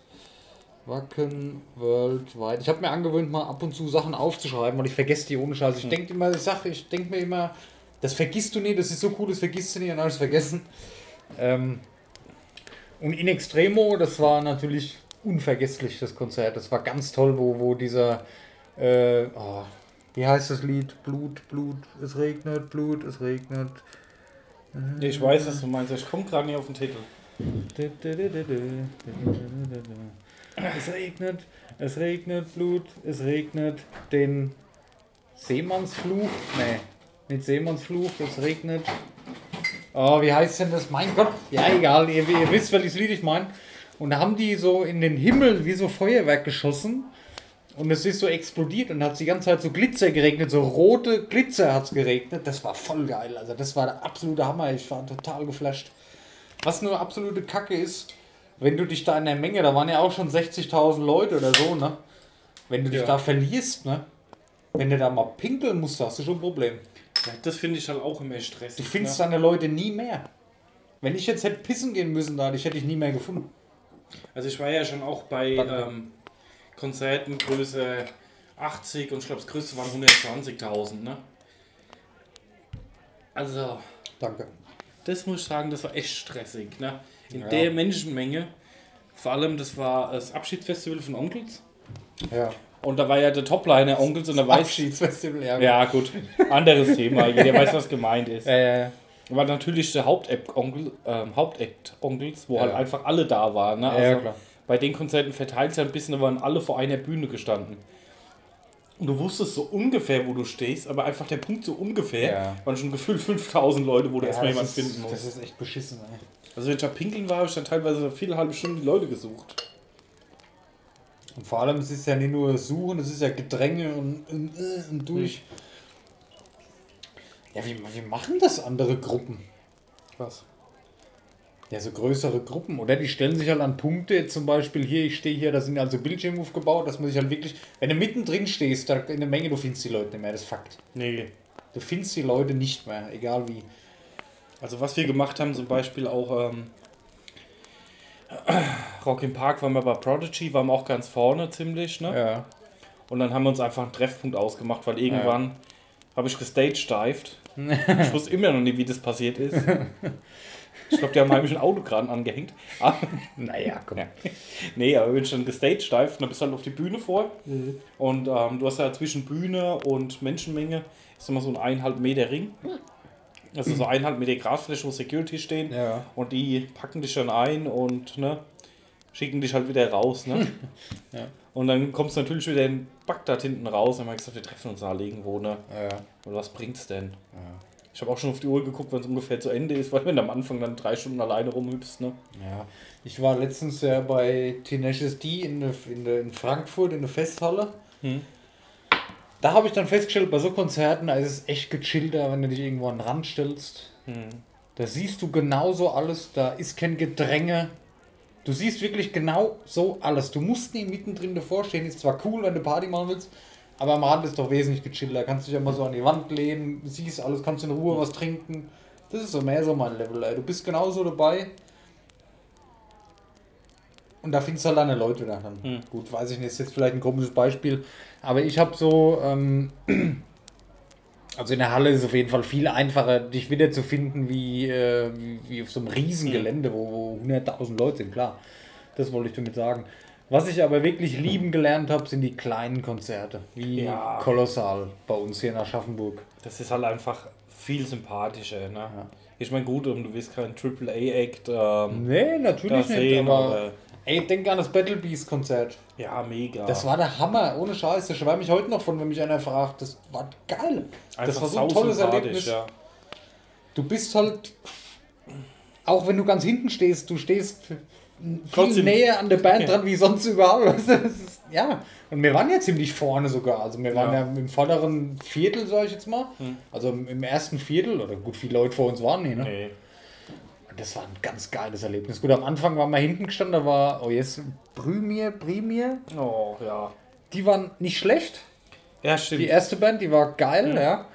B: Wacken Worldwide. Ich habe mir angewöhnt, mal ab und zu Sachen aufzuschreiben, weil ich vergesse die ohne Scheiß. Ich denke immer, ich sage, ich denke mir immer, das vergisst du nie, das ist so cool, das vergisst du nie und alles vergessen. Ähm, und In Extremo, das war natürlich unvergesslich, das Konzert. Das war ganz toll, wo, wo dieser, äh, oh, wie heißt das Lied? Blut, Blut, es regnet, Blut, es regnet.
C: Ich weiß, was du meinst. Ich komme gerade nicht auf den Titel.
B: Es regnet, es regnet Blut, es regnet den Seemannsfluch. Nee, nicht Seemannsfluch, es regnet. Oh, wie heißt denn das? Mein Gott, ja egal, ihr, ihr wisst, welches Lied ich meine. Und da haben die so in den Himmel wie so Feuerwerk geschossen. Und es ist so explodiert und hat die ganze Zeit so Glitzer geregnet, so rote Glitzer hat es geregnet. Das war voll geil. Also das war der absolute Hammer. Ich war total geflasht. Was nur absolute Kacke ist, wenn du dich da in der Menge, da waren ja auch schon 60.000 Leute oder so, ne? Wenn du dich
C: Ja.
B: da verlierst, ne? Wenn du da mal pinkeln musst, hast du schon ein Problem.
C: Ja, das finde ich halt auch immer stressig.
B: Du findest
C: ne?
B: deine Leute nie mehr. Wenn ich jetzt hätte pissen gehen müssen da, ich hätte ich nie mehr gefunden.
C: Also ich war ja schon auch bei ähm, Konzerten Größe 80 und ich glaube das größte waren 120.000, ne? Also,
B: Danke.
C: das muss ich sagen, das war echt stressig, ne? In
B: Ja.
C: der Menschenmenge. Vor allem, das war das Abschiedsfestival von Onkels.
B: Ja.
C: Und da war ja der Topliner Onkels und da weiß
B: Abschiedsfestival, ja.
C: Ja, gut. Anderes Thema. Jeder weiß, was gemeint ist.
B: Ja, ja, ja.
C: War natürlich der Hauptact-Onkel, ähm, Hauptact-Onkels, wo
B: Ja.
C: halt einfach alle da waren. Ne? Also
B: ja, klar.
C: Bei den Konzerten verteilt sich ein bisschen, da waren alle vor einer Bühne gestanden. Und du wusstest so ungefähr, wo du stehst, aber einfach der Punkt so ungefähr,
B: Ja.
C: waren schon gefühlt 5000 Leute, wo du
B: Ja,
C: erstmal
B: das
C: jemanden
B: ist-
C: finden
B: Das
C: musst.
B: ist echt beschissen, ey.
C: Also wenn ich da pinkeln war, habe ich dann teilweise viele halbe Stunden die Leute gesucht.
B: Und vor allem, es ist ja nicht nur Suchen, es ist ja Gedränge und, und, äh, und durch. Ja, wie, wie machen das andere Gruppen?
C: Was?
B: Ja, so größere Gruppen. Oder die stellen sich halt an Punkte, jetzt zum Beispiel hier, ich stehe hier, da sind also Bildschirme aufgebaut, dass man sich halt wirklich, wenn du mittendrin stehst, da in der Menge, du findest die Leute nicht mehr, das ist Fakt.
C: Nee.
B: Du findest die Leute nicht mehr, egal wie.
C: Also was wir gemacht haben, zum Beispiel auch ähm, Rock im Park waren wir bei Prodigy, waren wir auch ganz vorne ziemlich, ne?
B: Ja.
C: Und dann haben wir uns einfach einen Treffpunkt ausgemacht, weil irgendwann habe ich gestagedived. ich wusste immer noch nicht, wie das passiert ist. Ich glaube, die haben heimlich ein Auto gerade angehängt. Aber,
B: Naja, komm.
C: Ja. nee, aber wenn ich dann gestagedived, dann bist du halt auf die Bühne vor. Und ähm, du hast ja zwischen Bühne und Menschenmenge ist immer so ein eineinhalb Meter Ring. Also so eineinhalb Meter Grasfläche, wo Security stehen.
B: Ja.
C: Und die packen dich dann ein und ne, schicken dich halt wieder raus. Ne?
B: Ja.
C: Und dann kommst du natürlich wieder in Bagdad hinten raus. Und dann haben wir gesagt, wir treffen uns da irgendwo. Ne?
B: Ja.
C: Und was bringt's denn?
B: Ja.
C: Ich habe auch schon auf die Uhr geguckt, wenn es ungefähr zu Ende ist, weil wenn du am Anfang dann drei Stunden alleine rumhüpfst. Ne?
B: Ja, ich war letztens ja bei Tenacious D in, der- in, der- in Frankfurt in der Festhalle.
C: Hm.
B: Da habe ich dann festgestellt, bei so Konzerten da ist es echt gechillter, wenn du dich irgendwo an den Rand stellst.
C: Hm.
B: Da siehst du genauso alles, da ist kein Gedränge. Du siehst wirklich genau so alles. Du musst nie mittendrin davor stehen. Ist zwar cool, wenn du Party machen willst, aber am Rand ist doch wesentlich gechillter. Kannst dich mal so an die Wand lehnen, siehst alles, kannst in Ruhe was trinken. Das ist so mehr so mein Level. Ey. Du bist genauso dabei. Und da findest du halt deine Leute da dann.
C: Hm.
B: Gut, weiß ich nicht, ist jetzt vielleicht ein komisches Beispiel. Aber ich habe so, ähm, also in der Halle ist es auf jeden Fall viel einfacher, dich wieder zu finden, wie, äh, wie, wie auf so einem Riesengelände, wo, wo 100.000 Leute sind, klar. Das wollte ich damit sagen. Was ich aber wirklich lieben gelernt habe, sind die kleinen Konzerte, wie
C: Ja.
B: Kolossal bei uns hier in Aschaffenburg.
C: Das ist halt einfach viel sympathischer. Ne? Ich meine, gut, du willst keinen AAA-Act ähm,
B: Nee, natürlich nicht,
C: sehen,
B: aber,
C: aber
B: ey, denk an das Battle Beast Konzert.
C: ja, mega.
B: Das war der Hammer, ohne Scheiß. Da schwärme ich heute noch von, wenn mich einer fragt. Das war geil. das war so ein tolles Erlebnis.
C: Ja.
B: Du bist halt, auch wenn du ganz hinten stehst, du stehst viel
C: Trotzdem-
B: näher an der Band
C: Ja.
B: dran wie sonst überall. Das ist, ja, und wir waren ja ziemlich vorne sogar. Also wir waren ja,
C: Ja.
B: im vorderen Viertel, sag ich jetzt mal.
C: Hm.
B: Also im, ersten Viertel, oder gut, viele Leute vor uns waren nie, ne?
C: Nee.
B: Und das war ein ganz geiles Erlebnis. Gut, am Anfang waren wir hinten gestanden, da war, oh jetzt, Brümir, Primir.
C: Oh, ja.
B: Die waren nicht schlecht.
C: Ja, stimmt.
B: Die erste Band, die war geil, ja.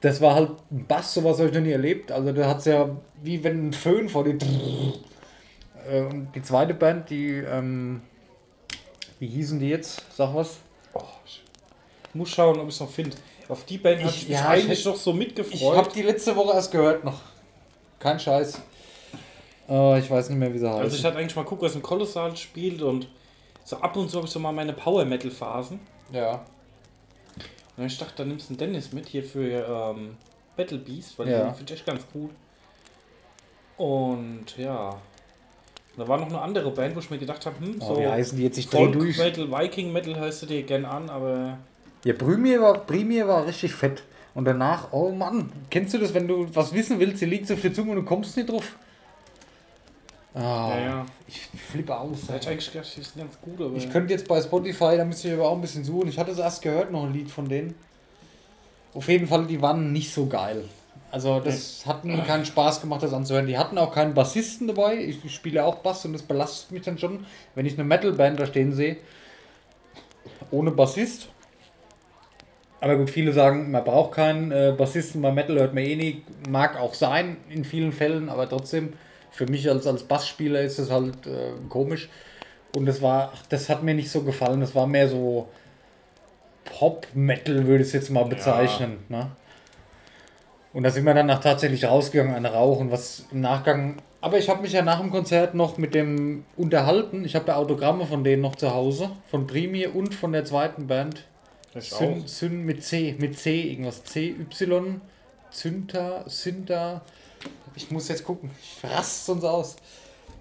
B: Das war halt ein Bass, sowas habe ich noch nie erlebt. Also da hat es ja wie wenn ein Föhn vor die. Äh, Und die zweite Band, die, ähm, wie hießen die jetzt? Sag was?
C: Oh, ich muss schauen, ob ich es noch finde. Auf die Band habe
B: Ich-
C: ich mich
B: ja,
C: eigentlich
B: ich-
C: noch so
B: Ich
C: mitgefreut.
B: habe die letzte Woche erst gehört noch. Kein Scheiß. Äh, ich weiß nicht mehr, wie sie heißt.
C: also ich hatte eigentlich mal gucken, was im Kolossal spielt und so ab und zu habe ich so mal meine Power-Metal-Phasen.
B: ja.
C: Und ich dachte, da nimmst du einen Dennis mit hier für ähm, Battle Beast, weil
B: Ja.
C: den finde ich echt ganz cool. Und ja. Da war noch eine andere Band, wo ich mir gedacht habe, hm,
B: Oh,
C: so
B: wie heißen die jetzt? Ich dreh durch.
C: Metal, Viking Metal du dir gern an, aber
B: Ja, Primir war, Primir war richtig fett. Und danach, oh Mann, kennst du das, wenn du was wissen willst, dir liegt auf der Zunge und du kommst nicht drauf? Ah,
C: ja, ja.
B: Ich flippe aus.
C: Da hätte ich eigentlich gedacht, die sind ganz gut, aber.
B: Ich könnte jetzt bei Spotify, da müsste ich aber auch ein bisschen suchen. Ich hatte es erst gehört, noch ein Lied von denen. Auf jeden Fall, die waren nicht so geil. Also das hat mir keinen Spaß gemacht, das anzuhören. Die hatten auch keinen Bassisten dabei. Ich spiele auch Bass und das belastet mich dann schon, wenn ich eine Metalband da stehen sehe. Ohne Bassist. Aber gut, viele sagen, man braucht keinen äh, Bassisten bei Metal, hört man eh nie. Mag auch sein in vielen Fällen, aber trotzdem, für mich als, als Bassspieler ist es halt äh, komisch. Und das war, das hat mir nicht so gefallen. Das war mehr so Pop-Metal, würde ich es jetzt mal bezeichnen. Ne? Und da sind wir dann nach tatsächlich rausgegangen, eine rauchen, was im Nachgang. Aber ich habe mich ja nach dem Konzert noch mit dem unterhalten. Ich habe da Autogramme von denen noch zu Hause, von Primi und von der zweiten Band.
C: Ich
B: Syn, Syn mit C, mit C, irgendwas. C, Y, Zynta, Synta. Ich muss jetzt gucken. Ich raste sonst aus.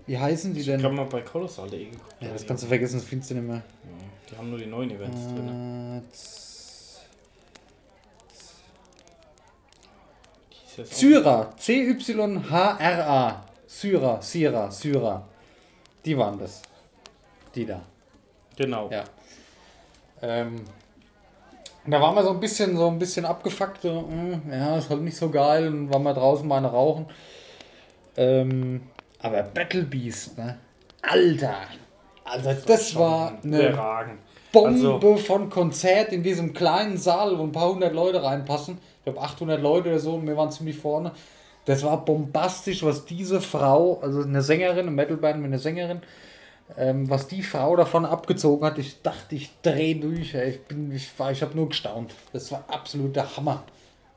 B: Wie heißen die
C: Ich
B: denn?
C: kann mal bei Colossal.de gucken.
B: Ja, das kannst du vergessen, das findest du nicht mehr.
C: Ja, Die haben nur die neuen Events drin.
B: Äh, Z- Syra, C-Y-H-R-A. Syra, Syra, Syra. Die waren das. Die da.
C: Genau.
B: Ja. Ähm, da waren wir so ein bisschen, so ein bisschen abgefuckt. So, mm, ja, ist halt nicht so geil. Und waren wir draußen mal eine rauchen. Ähm, aber Battle Beast, ne? Alter! Also das war eine
C: Überragend.
B: Bombe
C: Also-
B: von Konzert in diesem kleinen Saal, wo ein paar hundert Leute reinpassen. Ich glaube 800 Leute oder so und wir waren ziemlich vorne. Das war bombastisch, was diese Frau, also eine Sängerin, eine Metalband mit einer Sängerin, ähm, was die Frau davon abgezogen hat. Ich dachte, ich drehe durch. ey. Ich, ich, ich habe nur gestaunt. Das war absoluter Hammer.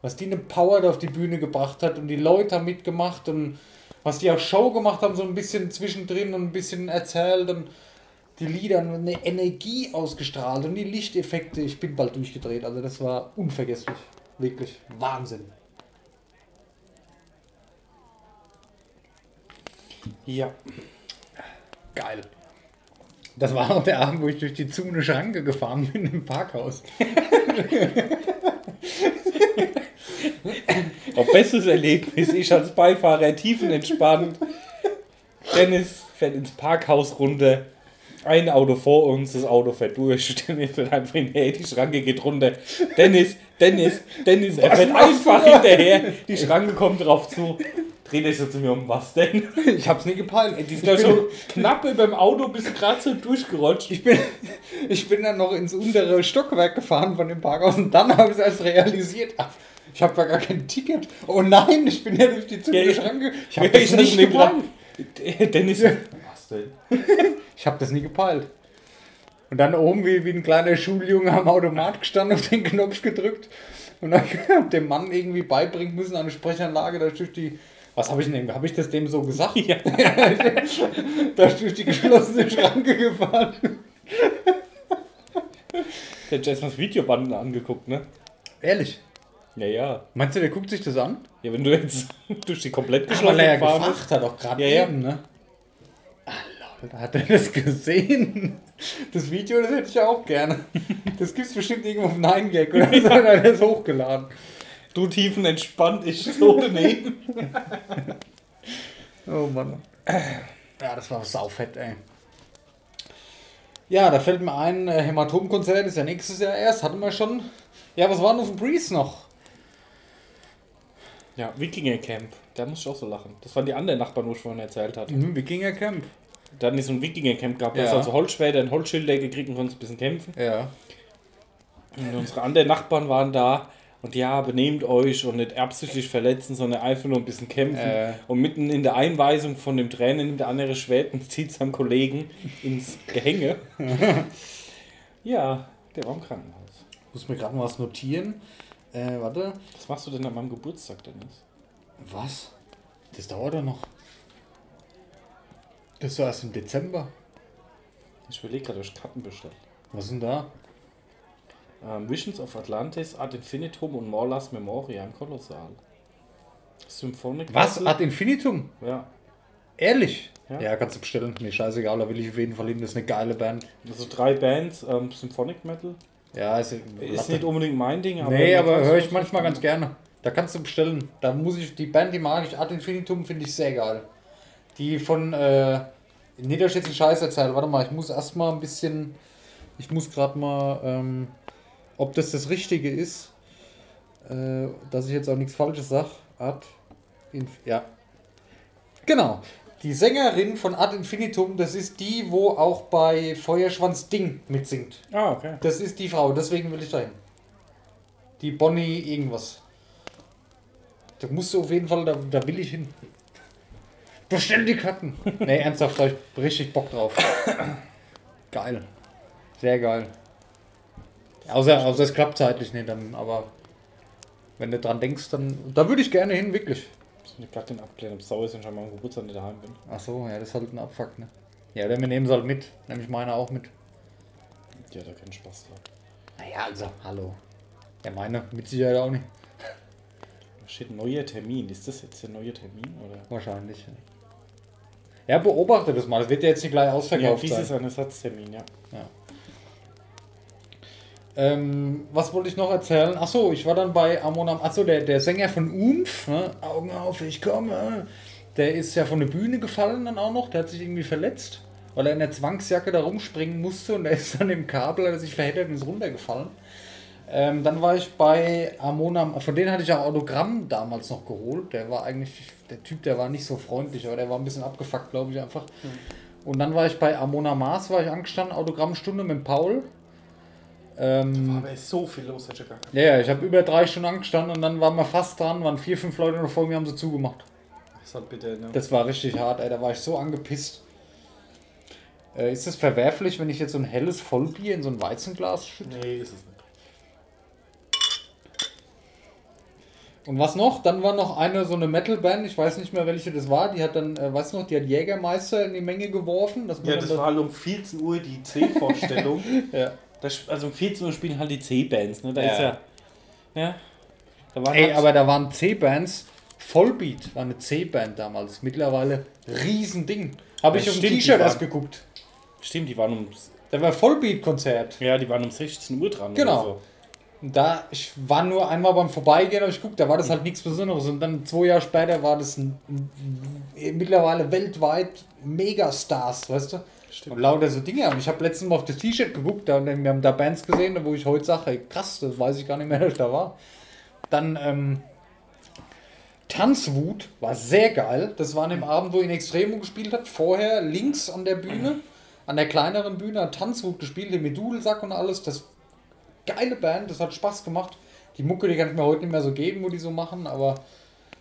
B: Was die eine Power da auf die Bühne gebracht hat und die Leute haben mitgemacht und was die auch Show gemacht haben, so ein bisschen zwischendrin und ein bisschen erzählt und die Lieder eine Energie ausgestrahlt und die Lichteffekte. Ich bin bald durchgedreht. Also das war unvergesslich. Wirklich Wahnsinn.
C: Ja.
B: Geil. Das war auch der Abend, wo ich durch die Zune Schranke gefahren bin im Parkhaus.
C: Auch bestes Erlebnis. Ich als Beifahrer tiefenentspannt. Dennis fährt ins Parkhaus runter. Ein Auto vor uns, das Auto fährt durch. Dennis fährt einfach hinterher, die Schranke geht runter. Dennis, Dennis, Dennis, er fährt einfach hinterher. Die Schranke kommt drauf zu. Dreht er sich so zu mir um, was denn?
B: Ich hab's nie gepeilt.
C: Die
B: Ich
C: sind da so knapp über dem Auto, bist gerade so durchgerutscht.
B: ich, bin, ich bin dann noch ins untere Stockwerk gefahren von dem Parkhaus und dann habe ich es erst realisiert. Ach, ich habe ja gar kein Ticket. Oh nein, ich bin ja durch die Zune
C: Ja.
B: Ich habe nicht
C: dran. Dennis, denn?
B: Ich habe das nie gepeilt. Und dann oben wie, wie ein kleiner Schuljunge am Automat gestanden, auf den Knopf gedrückt und dann dem Mann irgendwie beibringen müssen, eine Sprechanlage, da durch die. Was habe ich denn? Habe ich das dem so gesagt?
C: Ja.
B: da ist durch die geschlossene Schranke gefahren.
C: Der hat jetzt mal das Videoband angeguckt, ne?
B: Ehrlich?
C: Ja, ja.
B: Meinst du, der guckt sich das an?
C: Ja, wenn du jetzt durch die komplett
B: Weil
C: geschlossene
B: er ja
C: gefahren
B: gefacht
C: bist.
B: hat, auch gerade
C: Ja, ja.
B: eben, ne? Lol, hat er das gesehen? Das Video, das hätte ich ja auch gerne. Das gibt's bestimmt irgendwo auf 9gag oder so, hat er das hochgeladen.
C: Du tiefen entspannt, ich so daneben.
B: Oh Mann. Ja, das war saufett, ey. Ja, da fällt mir ein, äh, Hämatomkonzert ist ja nächstes Jahr erst, hatten wir schon. Ja, was war denn auf dem Breeze noch?
C: Ja, Wikinger Camp. Da muss ich auch so lachen. Das waren die anderen Nachbarn, wo ich vorhin erzählt hatte.
B: Mhm, Wikinger Camp.
C: Da hatten die so ein Wikinger Camp gehabt. Da
B: Ja.
C: ist also Holzschwerter und Holzschilder gekriegt und konntest ein bisschen kämpfen.
B: Ja.
C: Und unsere anderen Nachbarn waren da. Und ja, benehmt euch und nicht absichtlich verletzen, sondern einfach nur ein bisschen kämpfen.
B: Äh.
C: Und mitten in der Einweisung von dem Trainer nimmt der andere Schwert und zieht seinem Kollegen ins Gehänge. ja, der war im Krankenhaus.
B: Muss mir gerade mal was notieren. Äh, warte.
C: Was machst du denn an meinem Geburtstag, Dennis?
B: Was? Das dauert doch noch. Das war erst im Dezember.
C: Ich überlege gerade, ich Karten bestellt.
B: Was denn da?
C: Ähm, Visions of Atlantis, Ad Infinitum und Morlas Memoria im Kolossal. Symphonic.
B: Was? Ad Infinitum?
C: Ja.
B: Ehrlich?
C: Ja.
B: Ja. kannst du bestellen. Mir scheißegal, da will ich auf jeden Fall hin. Das ist eine geile Band.
C: Also drei Bands, ähm, Symphonic Metal.
B: Ja, ist,
C: Ist nicht unbedingt mein Ding, aber.
B: Nee, aber höre ich manchmal ganz gerne. Da kannst du bestellen. Da muss ich, die Band, die mag ich, Ad Infinitum, finde ich sehr geil. Die von äh, Niederschätzen Scheiß erzählt. Warte mal, ich muss erstmal ein bisschen. Ich muss gerade mal, ähm, ob das das Richtige ist, äh, dass ich jetzt auch nichts Falsches sage. Ad Inf ja. Genau. Die Sängerin von Ad Infinitum, das ist die, wo auch bei Feuerschwanz Ding mitsingt.
C: Ah, okay.
B: Das ist die Frau, deswegen will ich dahin. Die Bonnie irgendwas. Da musst du auf jeden Fall, da, da will ich hin. Bestell die Karten. nee, ernsthaft, da ich richtig Bock drauf. geil. Sehr geil. Außer, außer es klappt zeitlich nicht, dann, aber wenn du dran denkst, dann. Da würde ich gerne hin, wirklich.
C: Ich muss die Platin abklären, ob es sauer ist, wenn ich an meinem Geburtstag nicht daheim bin.
B: Ach so, ja, das ist halt ein Abfuck, ne? Ja, dann wir nehmen sie halt mit. Nämlich meine auch mit.
C: Die hat da keinen Spaß dran.
B: Naja, also, hallo. Ja, meine mit Sicherheit auch nicht.
C: Da steht neuer Termin. Ist das jetzt der neue Termin? Oder?
B: Wahrscheinlich. ja. Ja, beobachte das mal. Das wird ja jetzt nicht gleich
C: Ja,
B: ausverkauft
C: dies ist
B: sein.
C: ein Ersatztermin, ja.
B: Ja. Ähm, was wollte ich noch erzählen? Achso, ich war dann bei Amon Achso, der, der Sänger von Umf, ne? Augen auf, ich komme. Der ist ja von der Bühne gefallen dann auch noch. Der hat sich irgendwie verletzt, weil er in der Zwangsjacke da rumspringen musste und er ist dann im Kabel, hat er sich verheddert und ist runtergefallen. Ähm, dann war ich bei Amona, von denen hatte ich auch Autogramm damals noch geholt. Der war eigentlich, der Typ, der war nicht so freundlich, aber der war ein bisschen abgefuckt, glaube ich einfach. Und dann war ich bei Amona Mars, war ich angestanden, Autogrammstunde mit Paul. Ähm,
C: Aber es ist so viel los, gar keinen.
B: ja, ja, ich habe über drei Stunden angestanden und dann waren wir fast dran, waren vier, fünf Leute noch vor mir, haben sie zugemacht.
C: Das halt bitte, ne?
B: Das war richtig hart, ey, da war ich so angepisst. Äh, ist es verwerflich, wenn ich jetzt so ein helles Vollbier in so ein Weizenglas schütte?
C: Nee, ist es nicht.
B: Und was noch? Dann war noch eine so eine Metalband, ich weiß nicht mehr welche das war, die hat dann, äh, weißt du noch, die hat Jägermeister in die Menge geworfen. Man
C: Ja, das
B: da-
C: war halt um 14 Uhr die C-Vorstellung.
B: ja.
C: Das, also um 14 Uhr spielen halt die C-Bands, ne? Da
B: Ja.
C: ist ja. Ja. Da waren
B: Ey,
C: halt,
B: aber da waren C-Bands, Vollbeat war eine C-Band damals, mittlerweile Riesending. Habe ich auf dem T-Shirt erst geguckt.
C: Stimmt, die waren um.
B: Da war Vollbeat-Konzert.
C: Ja, die waren um 16 Uhr dran.
B: Genau.
C: So.
B: Und da, ich war nur einmal beim Vorbeigehen, aber ich guck, da war das halt nichts Besonderes. Und dann zwei Jahre später war das ein, mittlerweile weltweit Megastars, weißt du?
C: Stimmt.
B: Und lauter so Dinge. Und ich habe letztens mal auf das T-Shirt geguckt, da, und wir haben da Bands gesehen, wo ich heute sage, krass, das weiß ich gar nicht mehr, dass ich da war. Dann, ähm, Tanzwut war sehr geil. Das war an dem Abend, wo ihn Extremo gespielt hat. Vorher links an der Bühne, an der kleineren Bühne, hat Tanzwut gespielt, mit Dudelsack und alles. Das geile Band, das hat Spaß gemacht. Die Mucke, die kann ich mir heute nicht mehr so geben, wo die so machen, aber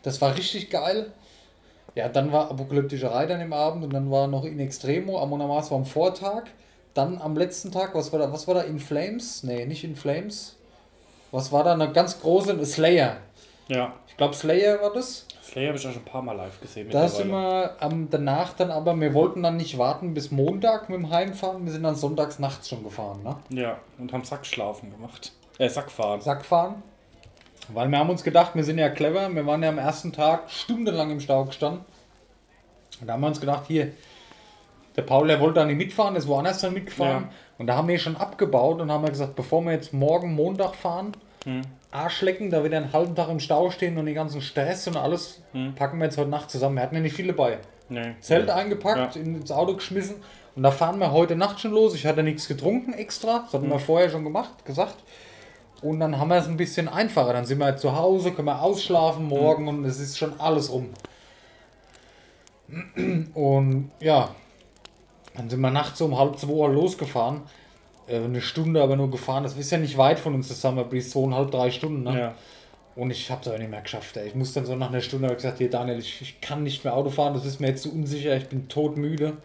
B: das war richtig geil. Ja, dann war Apokalyptische Reiter an dem Abend und dann war noch In Extremo, Amon Amas war am Vortag. Dann am letzten Tag, was war da? Was war da? In Flames? Nee, nicht In Flames. Was war da? Eine ganz große Slayer.
C: Ja.
B: Ich glaube, Slayer war das.
C: Slayer habe ich auch schon ein paar Mal live gesehen.
B: Da sind wir am, danach dann aber, wir wollten dann nicht warten bis Montag mit dem Heimfahren. Wir sind dann sonntags nachts schon gefahren, ne?
C: Ja, und haben Sackschlafen gemacht. Äh, Sackfahren.
B: Sack fahren. Weil wir haben uns gedacht, wir sind ja clever. Wir waren ja am ersten Tag stundenlang im Stau gestanden. Und da haben wir uns gedacht, hier, der Paul, der wollte da nicht mitfahren, ist woanders dann mitgefahren.
C: Ja.
B: Und da haben wir schon abgebaut und haben wir gesagt, bevor wir jetzt morgen Montag fahren,
C: Hm.
B: Arschlecken, da wieder einen halben Tag im Stau stehen und den ganzen Stress und alles,
C: Hm.
B: packen wir jetzt heute Nacht zusammen. Wir hatten ja nicht viel dabei.
C: Nee.
B: Zelt eingepackt,
C: Ja.
B: ins Auto geschmissen und da fahren wir heute Nacht schon los. Ich hatte nichts getrunken extra, das hatten wir vorher schon gemacht, gesagt. Und dann haben wir es ein bisschen einfacher. Dann sind wir halt zu Hause, können wir ausschlafen morgen und es ist schon alles rum. Und ja, dann sind wir nachts um halb zwei Uhr losgefahren. Äh, Eine Stunde aber nur gefahren. Das ist ja nicht weit von uns, das Summer Breeze, zweieinhalb, drei Stunden. Ne?
C: Ja.
B: Und ich habe es aber nicht mehr geschafft. Ey. Ich muss dann so nach einer Stunde hab ich gesagt, hier Daniel, ich, ich kann nicht mehr Auto fahren, das ist mir jetzt zu unsicher, ich bin todmüde.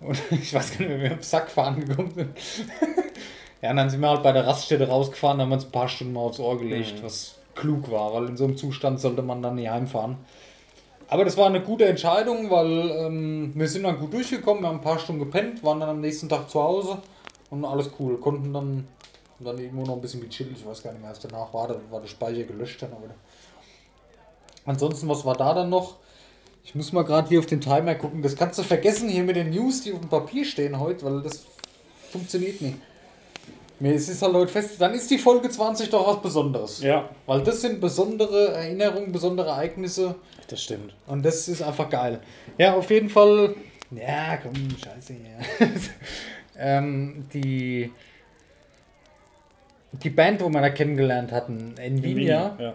B: Und ich weiß gar nicht mehr, wie wir im Sack fahren gekommen sind. ja, und dann sind wir halt bei der Raststätte rausgefahren, haben uns ein paar Stunden mal aufs Ohr gelegt,
C: Mhm.
B: was klug war, weil in so einem Zustand sollte man dann nie heimfahren. Aber das war eine gute Entscheidung, weil ähm, wir sind dann gut durchgekommen, wir haben ein paar Stunden gepennt, waren dann am nächsten Tag zu Hause und alles cool. Konnten dann, dann irgendwo noch ein bisschen gechillt, ich weiß gar nicht mehr, was danach war, da war der Speicher gelöscht dann. Aber Ansonsten, was war da dann noch? Ich muss mal gerade hier auf den Timer gucken. Das kannst du vergessen hier mit den News, die auf dem Papier stehen heute, weil das funktioniert nicht. Mir es ist halt heute fest, dann ist die Folge 20 doch was Besonderes.
C: Ja,
B: Weil das sind besondere Erinnerungen, besondere Ereignisse
C: das stimmt.
B: und das ist einfach geil. Ja, auf jeden Fall. Ja, komm, scheiße hier. ähm, die, die Band, wo wir da kennengelernt hatten, Nvidia,
C: Ja.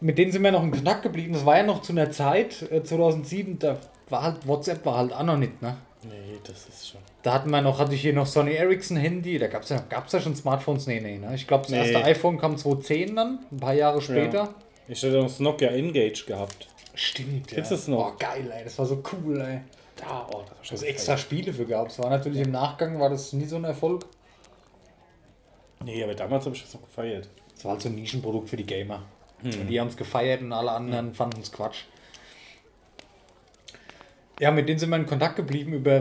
B: mit denen sind wir noch in Kontakt geblieben. Das war ja noch zu einer Zeit, äh, 2007, da war halt WhatsApp war halt auch noch nicht, ne?
C: Nee, das ist schon.
B: Da hatten wir noch, hatte ich hier noch Sony Ericsson Handy, da gab es ja, gab's ja schon Smartphones, nee, nee, ne? Ich glaube, das
C: Nee.
B: erste iPhone kam 2010 dann, ein paar Jahre später.
C: Ich hätte noch das Nokia Engage gehabt.
B: Stimmt,
C: Kennst du das noch?
B: Oh, geil, ey, das war so cool, ey.
C: Da, oh, das
B: Dass es extra Spiele für gab. Es war natürlich im Nachgang, war das nie so ein Erfolg.
C: Nee, aber damals habe ich das noch gefeiert.
B: Es war halt so ein Nischenprodukt für die Gamer. Und die haben es gefeiert und alle anderen fanden es Quatsch. Ja, mit denen sind wir in Kontakt geblieben über,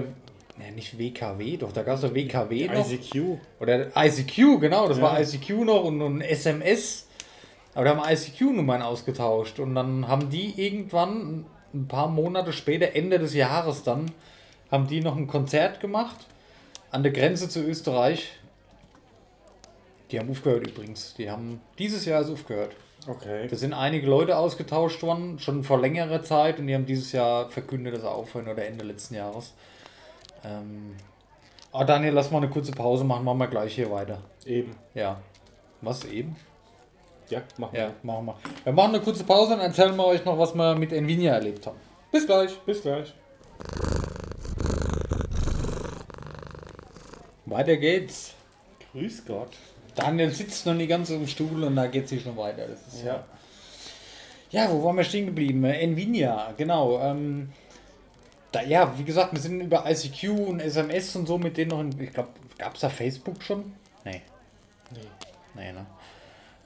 B: ne, nicht WKW, doch, da gab es doch WKW noch.
C: ICQ.
B: Oder ICQ, genau, das
C: Ja.
B: war ICQ noch und, und SMS. Aber da haben wir ICQ-Nummern ausgetauscht. Und dann haben die irgendwann, ein paar Monate später, Ende des Jahres dann, haben die noch ein Konzert gemacht an der Grenze zu Österreich. Die haben aufgehört übrigens. Die haben dieses Jahr ist aufgehört.
C: Okay.
B: Da sind einige Leute ausgetauscht worden, schon vor längerer Zeit, und die haben dieses Jahr verkündet, dass sie aufhören oder Ende letzten Jahres. Ähm, ah, Daniel, lass mal eine kurze Pause machen, machen wir gleich hier weiter.
C: Eben.
B: Ja. Was eben?
C: Ja, machen
B: Ja, machen wir. Wir machen eine kurze Pause und erzählen wir euch noch, was wir mit Nvidia erlebt haben. Bis gleich.
C: Bis gleich.
B: Weiter geht's.
C: Grüß Gott.
B: Daniel sitzt noch nicht ganz im Stuhl und da geht's hier schon weiter. Das ist
C: Ja.
B: Ja, wo waren wir stehen geblieben? Nvidia, genau. Ähm, da, ja, wie gesagt, wir sind über ICQ und SMS und so mit denen noch in, ich glaube, gab es da Facebook schon? Nee.
C: Nee.
B: Nee, ne?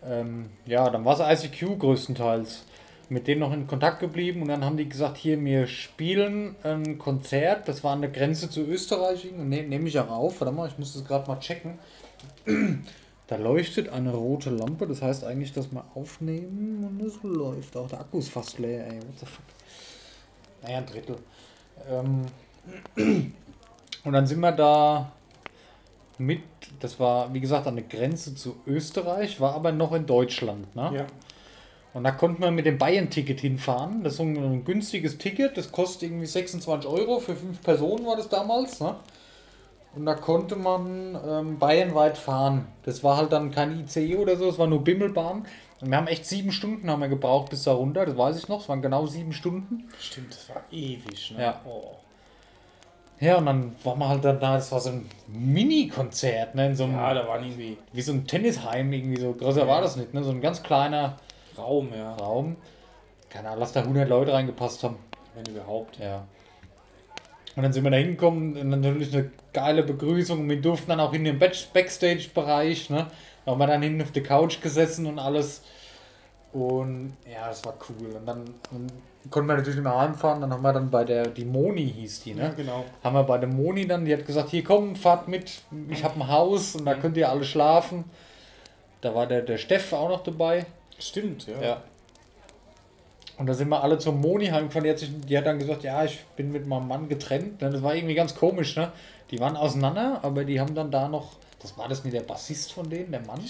B: Ähm, ja, dann war es ICQ größtenteils. Mit denen noch in Kontakt geblieben und dann haben die gesagt, hier, wir spielen ein Konzert, das war an der Grenze zu Österreich, und ne, nehme ich auch auf, warte mal, ich muss das gerade mal checken. Da leuchtet eine rote Lampe, das heißt eigentlich, dass wir aufnehmen und es läuft. Auch der Akku ist fast leer, ey, what the fuck. Naja, ein Drittel. Ähm, und dann sind wir da mit, das war wie gesagt an der Grenze zu Österreich, war aber noch in Deutschland. Ne?
C: Ja.
B: Und da konnte man mit dem Bayern-Ticket hinfahren. Das ist ein günstiges Ticket, das kostet irgendwie 26 Euro, für fünf Personen war das damals. Ne? Und da konnte man ähm, bayernweit fahren. Das war halt dann kein ICE oder so, es war nur Bimmelbahn. Und wir haben echt sieben Stunden haben wir gebraucht bis da runter, das weiß ich noch, es waren genau sieben Stunden.
C: Stimmt, das war ewig, ne?
B: Ja.
C: Oh.
B: Ja, und dann waren wir halt dann da, das war so ein Mini-Konzert, ne? In so einem,
C: Ja, da waren irgendwie
B: wie so ein Tennisheim, irgendwie so größer war das nicht, ne? So ein ganz kleiner
C: Raum, ja.
B: Raum. Keine Ahnung, lass da 100 Leute reingepasst haben.
C: Wenn überhaupt.
B: Ja. Und dann sind wir da hingekommen und natürlich eine geile Begrüßung wir durften dann auch in den Back- Backstage-Bereich, ne? Da haben wir dann hinten auf der Couch gesessen und alles. Und ja, das war cool. Und dann und konnten wir natürlich nicht mehr heimfahren. Dann haben wir dann bei der, die Moni hieß die,
C: Ja,
B: ne?
C: genau.
B: Haben wir bei der Moni dann, die hat gesagt, hier komm, fahrt mit, ich habe ein Haus und da könnt ihr alle schlafen. Da war der, der Steff auch noch dabei.
C: Stimmt, ja.
B: Ja. Und da sind wir alle zum Moni heimgefahren. Die hat, sich, die hat dann gesagt, ja, ich bin mit meinem Mann getrennt. ne? Das war irgendwie ganz komisch, ne? Die waren auseinander, aber die haben dann da noch. Das war das nicht der Bassist von denen, der Mann?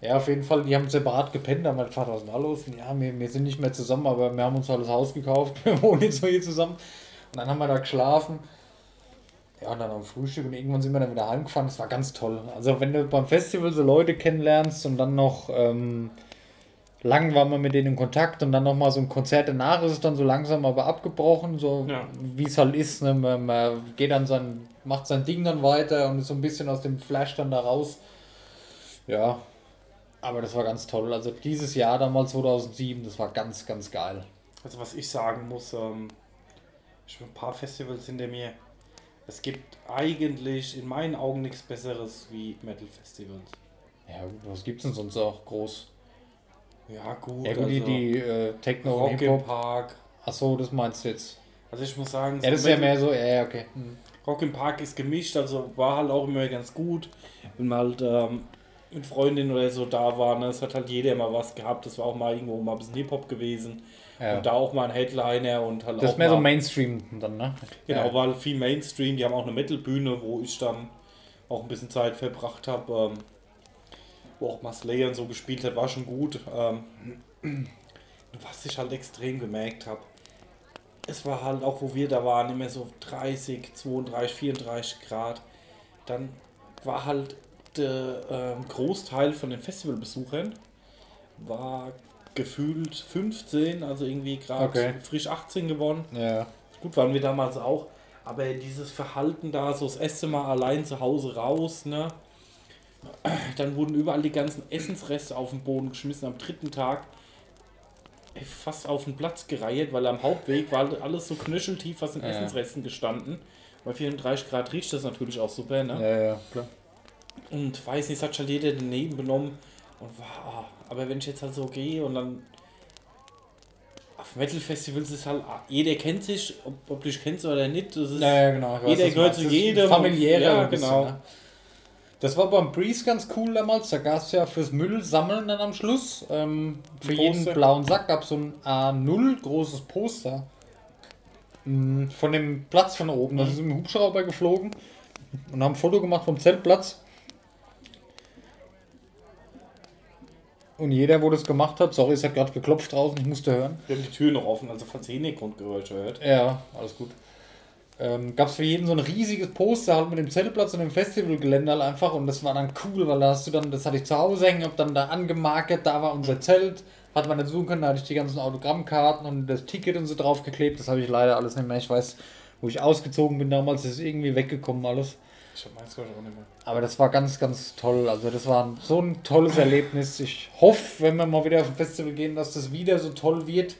B: Ja, auf jeden Fall, die haben separat gepennt. Da haben wir gefragt, was da los? Und ja, wir, wir sind nicht mehr zusammen, aber wir haben uns halt das Haus gekauft. Wir wohnen jetzt noch hier zusammen. Und dann haben wir da geschlafen. Ja, und dann am Frühstück und irgendwann sind wir dann wieder heimgefahren. Das war ganz toll. Also, wenn du beim Festival so Leute kennenlernst und dann noch. Ähm, lang waren wir mit denen in Kontakt und dann nochmal so ein Konzert danach ist es dann so langsam aber abgebrochen, so
C: Ja.
B: wie es halt ist. Ne? Man, man geht dann sein, macht sein Ding dann weiter und ist so ein bisschen aus dem Flash dann da raus. Ja, aber das war ganz toll. Also dieses Jahr damals 2007, das war ganz, ganz geil.
C: Also was ich sagen muss, ähm, ich bin ein paar Festivals hinter mir. Es gibt eigentlich in meinen Augen nichts Besseres wie Metal-Festivals.
B: Ja, gut, was gibt's denn sonst auch groß?
C: Ja gut,
B: Ja, gut, die,
C: also
B: die äh, Techno und
C: Rock im. Park.
B: Achso, das meinst du jetzt.
C: Also ich muss sagen,
B: Ja, das ist
C: so
B: ja
C: Metal-
B: mehr so, ja, ja, okay. Hm.
C: Rock im Park ist gemischt, also war halt auch immer ganz gut. Wenn man halt ähm, mit Freundinnen oder so da war, ne, es hat halt jeder mal was gehabt. Das war auch mal irgendwo mal ein bisschen Hip-Hop gewesen.
B: Ja.
C: Und da auch mal ein Headliner und halt
B: Das ist mehr so Mainstream dann, ne?
C: Genau,
B: Ja.
C: war viel Mainstream. Die haben auch eine Metal-Bühne, wo ich dann auch ein bisschen Zeit verbracht habe. Ähm, wo auch mal Slayer und so gespielt hat, war schon gut. Ähm, was ich halt extrem gemerkt habe, es war halt auch, wo wir da waren, immer so 30, 32, 34 Grad. Dann war halt der ähm, Großteil von den Festivalbesuchern war gefühlt 15, also irgendwie gerade
B: Okay.
C: frisch 18 geworden.
B: Ja.
C: Gut waren wir damals auch, aber dieses Verhalten da, so das erste Mal allein zu Hause raus, ne? Dann wurden überall die ganzen Essensreste auf den Boden geschmissen am dritten Tag. ey, Fast auf den Platz gereiht, weil am Hauptweg war alles so knöcheltief fast in
B: Ja.
C: Essensresten gestanden. Bei 34 Grad riecht das natürlich auch super, ne?
B: Ja, ja, klar.
C: Und weiß nicht, es hat schon jeder daneben benommen. Und war, aber wenn ich jetzt halt so gehe und dann auf Metal-Festivals ist halt, jeder kennt sich, ob, ob du dich kennst oder nicht. Das ist,
B: Ja, ja, genau. Weiß,
C: Jeder gehört zu jedem.
B: Familiärer.
C: Ja,
B: bisschen,
C: genau.
B: ne? Das war beim Breeze ganz cool damals. Da gab es ja fürs Müll sammeln dann am Schluss. Ähm, für jeden blauen Sack gab es so ein A0 großes Poster. Mm, Von dem Platz von oben. Da sind wir mit dem Hubschrauber geflogen und haben ein Foto gemacht vom Zeltplatz. Und jeder, wo das gemacht hat, sorry, es hat gerade geklopft draußen, ich musste hören.
C: Wir haben die Tür noch offen, also falls ihr Hintergrundgeräusche hört.
B: Ja, alles gut. Ähm, Gab es für jeden so ein riesiges Poster halt mit dem Zeltplatz und dem Festivalgelände halt einfach und das war dann cool, weil da hast du dann, das hatte ich zu Hause hängen, hab dann da angemarkert, da war unser Zelt, hat man nicht suchen können, da hatte ich die ganzen Autogrammkarten und das Ticket und so draufgeklebt, das habe ich leider alles nicht mehr, ich weiß, wo ich ausgezogen bin damals, ist irgendwie weggekommen alles.
C: Ich hab meins glaub ich auch nicht mehr.
B: Aber das war ganz, ganz toll. Also das war ein- so ein tolles Erlebnis. Ich hoffe, wenn wir mal wieder auf ein Festival gehen, dass das wieder so toll wird.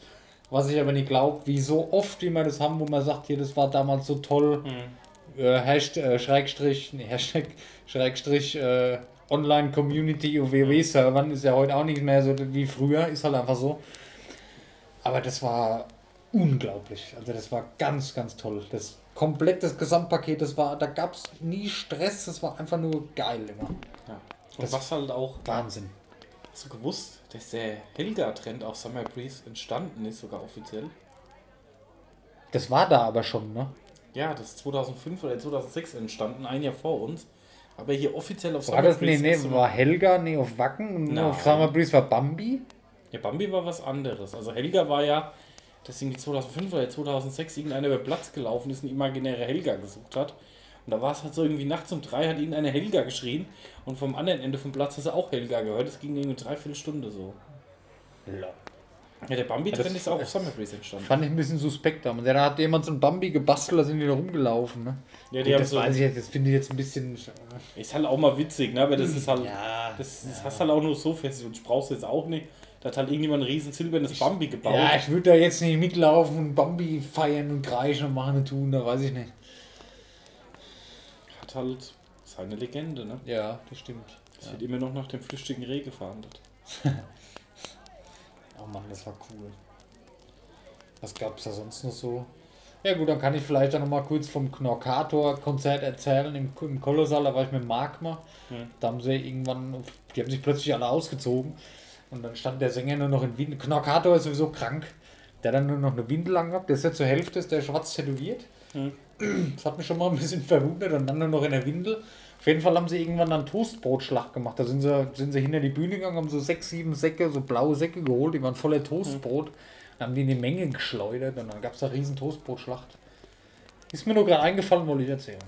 B: Was ich aber nicht glaube, wie so oft, wie wir das haben, wo man sagt, hier, das war damals so toll. Äh, Hashtag, äh, Schrägstrich, nee, Hashtag, Schrägstrich, äh, Online-Community auf WoW-Servern ist ja heute auch nicht mehr so wie früher, ist halt einfach so. Aber das war unglaublich. Also das war ganz, ganz toll. Das komplett das Gesamtpaket, das war, da gab es nie Stress, das war einfach nur geil immer.
C: Ja. Und
B: Das-
C: was halt auch,
B: Wahnsinn.
C: hast du gewusst, dass der Helga-Trend auch Summer Breeze entstanden ist, sogar offiziell?
B: Das war da aber schon, ne?
C: Ja, das ist 2005 oder 2006 entstanden, ein Jahr vor uns. Aber hier offiziell auf
B: War das, nee, nee,
C: ist
B: war Helga, nee, auf Wacken und
C: Nein.
B: auf Summer Breeze war Bambi.
C: Ja, Bambi war was anderes. Also Helga war ja, dass irgendwie 2005 oder 2006 irgendeiner über Platz gelaufen ist und imaginäre Helga gesucht hat. Und da war es halt so irgendwie nachts um drei hat irgendeine Helga geschrien und vom anderen Ende vom Platz hast du auch Helga gehört. Das ging irgendwie dreiviertel Stunde so. Ja, der Bambi-Trend
B: das-
C: ist auch auf Summer Breeze entstanden.
B: Fand ich ein bisschen suspekt damals. Ja, da hat jemand so ein Bambi gebastelt, da sind die da rumgelaufen, ne?
C: Ja, die
B: Gut,
C: haben
B: das
C: so,
B: weiß ich jetzt, das finde ich jetzt ein bisschen.
C: ist halt auch mal witzig, ne? Aber das ist halt,
B: Ja,
C: das, das hast halt auch nur so fest und ich brauch's jetzt auch nicht. Da hat halt irgendjemand ein riesen silbernes Bambi gebaut.
B: ja, ich würde da jetzt nicht mitlaufen und Bambi feiern und kreischen und machen und tun, da weiß ich nicht.
C: Hat halt seine Legende, ne?
B: Ja, das stimmt.
C: Es wird immer noch nach dem flüchtigen Reh gefahndet.
B: Oh Mann, das war cool. Was gab es da sonst noch so? Ja gut, dann kann ich vielleicht dann noch mal kurz vom Knorkator-Konzert erzählen im, im Kolossal. Da war ich mit Marc mal.
C: Hm.
B: Da haben sie irgendwann, die haben sich plötzlich alle ausgezogen. Und dann stand der Sänger nur noch in Windel. Knorkator ist sowieso krank. Der hat dann nur noch eine Windel angehabt. Der ist ja zur Hälfte ist der schwarz tätowiert.
C: Hm.
B: Das hat mich schon mal ein bisschen verwundert. Und dann nur noch in der Windel. Auf jeden Fall haben sie irgendwann dann Toastbrotschlag gemacht. Da sind sie, sind sie hinter die Bühne gegangen, haben so sechs, sieben Säcke, so blaue Säcke geholt, die waren voller Toastbrot. Dann haben die in die Menge geschleudert und dann gab es da riesen Toastbrotschlacht. Ist mir nur gerade eingefallen, wollte ich erzählen.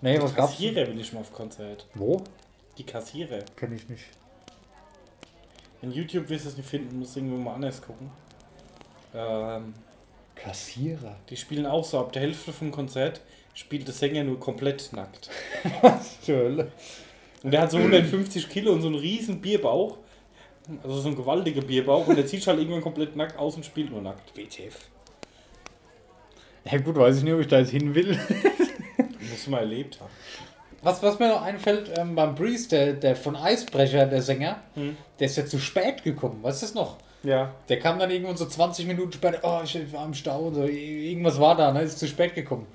B: Nee, was gab's?
C: Kassierer will ich mal auf Konzert.
B: Wo?
C: Die Kassierer.
B: Kenn ich nicht.
C: In YouTube wirst du es nicht finden, musst irgendwo mal anders gucken. Ähm,
B: Kassierer.
C: die spielen auch so, ab der Hälfte vom Konzert spielt der Sänger nur komplett nackt.
B: Was zur Hölle?
C: Und der hat so 150 Kilo und so einen riesen Bierbauch. Also so einen gewaltigen Bierbauch und der zieht halt irgendwann komplett nackt aus und spielt nur nackt.
B: WTF. Ja gut, weiß ich nicht, ob ich da jetzt hin will.
C: Muss man erlebt haben.
B: Was, was mir noch einfällt, ähm, beim Breeze, der, der von Eisbrecher, der Sänger,
C: Hm.
B: der ist ja zu spät gekommen. Weißt du das noch?
C: Ja.
B: Der kam dann irgendwann so 20 Minuten später, oh, ich war im Stau und so, irgendwas war da, ne, ist zu spät gekommen.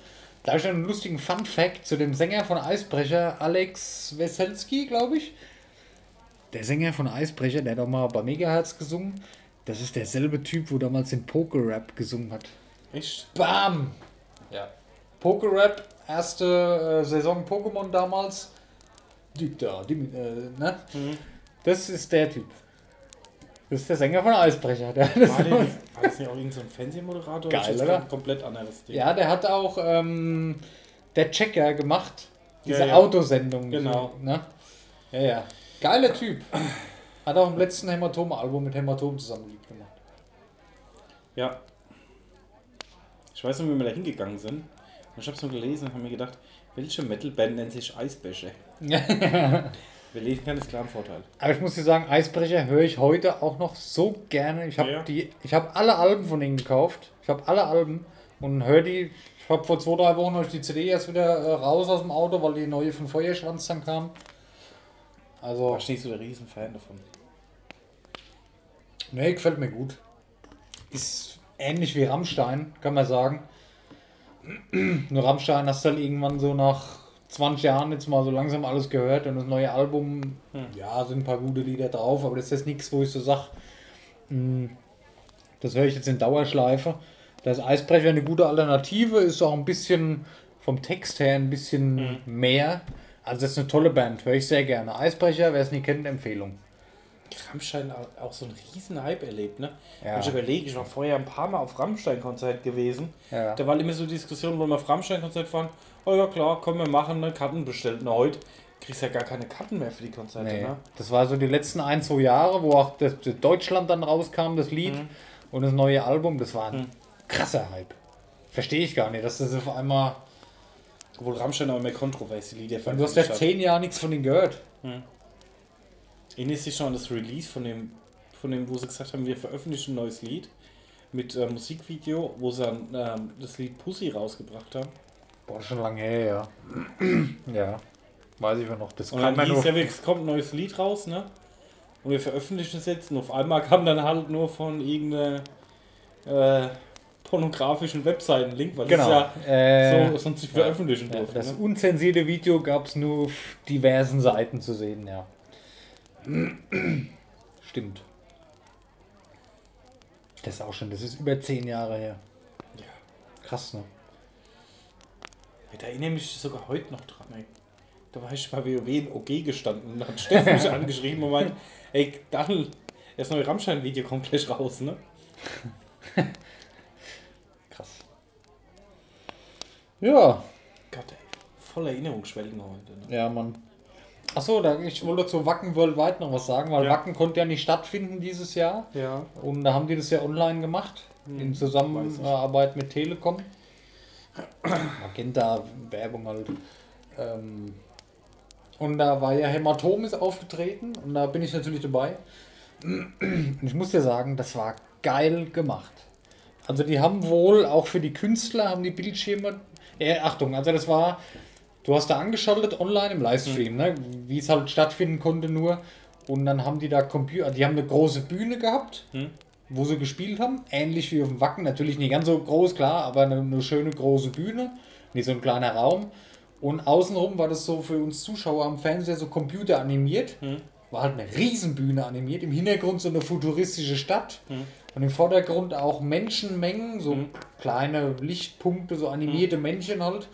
B: Da habe ich einen lustigen Fun Fact zu dem Sänger von Eisbrecher, Alex Weselski, glaube ich. Der Sänger von Eisbrecher, der hat auch mal bei Megahertz gesungen. Das ist derselbe Typ, wo damals den Poker-Rap gesungen hat.
C: Echt?
B: Bam! Ja. Poker-Rap, erste äh, Saison Pokémon damals. Da, die, äh, ne?
C: Mhm.
B: Das ist der Typ. Das ist der Sänger von Eisbrecher. Der, das
C: War, das nicht auch irgendein so Fernsehmoderator?
B: Geil, oder?
C: ein komplett anderes Ding.
B: ja, der hat auch ähm, der Checker gemacht. Diese
C: Ja, ja.
B: Autosendung.
C: Genau.
B: So, ne? Ja, ja. Geiler Typ. Hat auch im letzten Hämatom-Album mit Hämatom zusammen Lied gemacht.
C: Ja. Ich weiß noch, wie wir da hingegangen sind. Ich habe es nur gelesen und habe mir gedacht, welche Metalband nennt sich Eisbäche? Wir lesen kann, ist klar ein Vorteil.
B: Aber ich muss dir sagen, Eisbrecher höre ich heute auch noch so gerne. Ich habe
C: Ja.
B: die, ich habe alle Alben von ihnen gekauft. Ich habe alle Alben und höre die. Ich habe vor zwei, drei Wochen ich die CD erst wieder äh, raus aus dem Auto, weil die neue von Feuerschwanz dann kam. Also,
C: ich nicht so der Riesenfan davon.
B: nee, gefällt mir gut. Ist ähnlich wie Rammstein, kann man sagen. Nur Rammstein hast du halt irgendwann so nach 20 Jahren jetzt mal so langsam alles gehört und das neue Album, ja, sind ein paar gute Lieder drauf, aber das ist jetzt nichts, wo ich so sag, hm, das höre ich jetzt in Dauerschleife. Da ist Eisbrecher eine gute Alternative, ist auch ein bisschen vom Text her ein bisschen mehr. Also das ist eine tolle Band, höre ich sehr gerne. Eisbrecher, wer es nicht kennt, Empfehlung.
C: Rammstein auch so einen riesen Hype erlebt, ne?
B: Ja.
C: Wenn ich überlege, ich war vorher ein paar Mal auf Rammstein-Konzert gewesen.
B: Ja.
C: Da war immer so Diskussion, wollen wir auf Rammstein-Konzert fahren? Oh ja klar, komm, wir machen eine Karten bestellt. Na heute kriegst ja gar keine Karten mehr für die Konzerte,
B: Nee.
C: ne?
B: Das war so die letzten ein, zwei Jahre, wo auch das, das Deutschland dann rauskam, das Lied und das neue Album. Das war ein krasser Hype. Verstehe ich gar nicht, dass das auf einmal.
C: Obwohl Rammstein auch mehr kontroverse Lieder
B: Du hast ja zehn Jahre nichts von ihnen gehört.
C: Erinnerst du dich noch an das Release von dem, von dem, wo sie gesagt haben, wir veröffentlichen ein neues Lied mit äh, Musikvideo, wo sie dann ähm, das Lied Pussy rausgebracht haben?
B: Boah, schon lange her, ja. ja. Weiß ich noch. Das
C: Und dann hieß ja, es kommt ein neues Lied raus, ne? Und wir veröffentlichen es jetzt und auf einmal kam dann halt nur von irgendeiner äh, pornografischen Webseite ein Link, weil
B: Genau.
C: das ja
B: äh,
C: so sonst nicht veröffentlichen
B: ja,
C: durfte.
B: das
C: ne?
B: unzensierte Video gab es nur auf diversen Seiten zu sehen, ja. Stimmt. Das ist auch schon, das ist über zehn Jahre her.
C: Ja.
B: Krass, ne?
C: Da erinnere mich sogar heute noch dran, ey. Da war ich bei WoW in OG gestanden und hat Steffen mich angeschrieben und meint, ey, Daniel, das neue Rammstein-Video kommt gleich raus, ne?
B: Krass. Ja,
C: Gott, ey. Voller Erinnerungsschwelgen heute, ne?
B: ja, Mann. Achso, ich wollte zu Wacken Worldwide noch was sagen, weil
C: Ja.
B: Wacken konnte ja nicht stattfinden dieses Jahr.
C: Ja.
B: Und da haben die das ja online gemacht,
C: Hm,
B: in Zusammenarbeit mit Telekom. Magenta, Werbung halt. Ähm, und da war ja Hämatom ist aufgetreten und da bin ich natürlich dabei. Und ich muss dir sagen, das war geil gemacht. Also die haben wohl auch für die Künstler haben die Bildschirme. Äh, Achtung, also das war, du hast da angeschaltet online im Livestream, ne? wie es halt stattfinden konnte nur. Und dann haben die da Computer, die haben eine große Bühne gehabt,
C: Hm.
B: wo sie gespielt haben, ähnlich wie auf dem Wacken, natürlich nicht ganz so groß, klar, aber eine, eine schöne große Bühne, nicht so ein kleiner Raum. Und außenrum war das so für uns Zuschauer am Fernseher so computeranimiert. War halt eine Riesenbühne animiert. Im Hintergrund so eine futuristische Stadt. Und im Vordergrund auch Menschenmengen, so kleine Lichtpunkte, so animierte Männchen halt.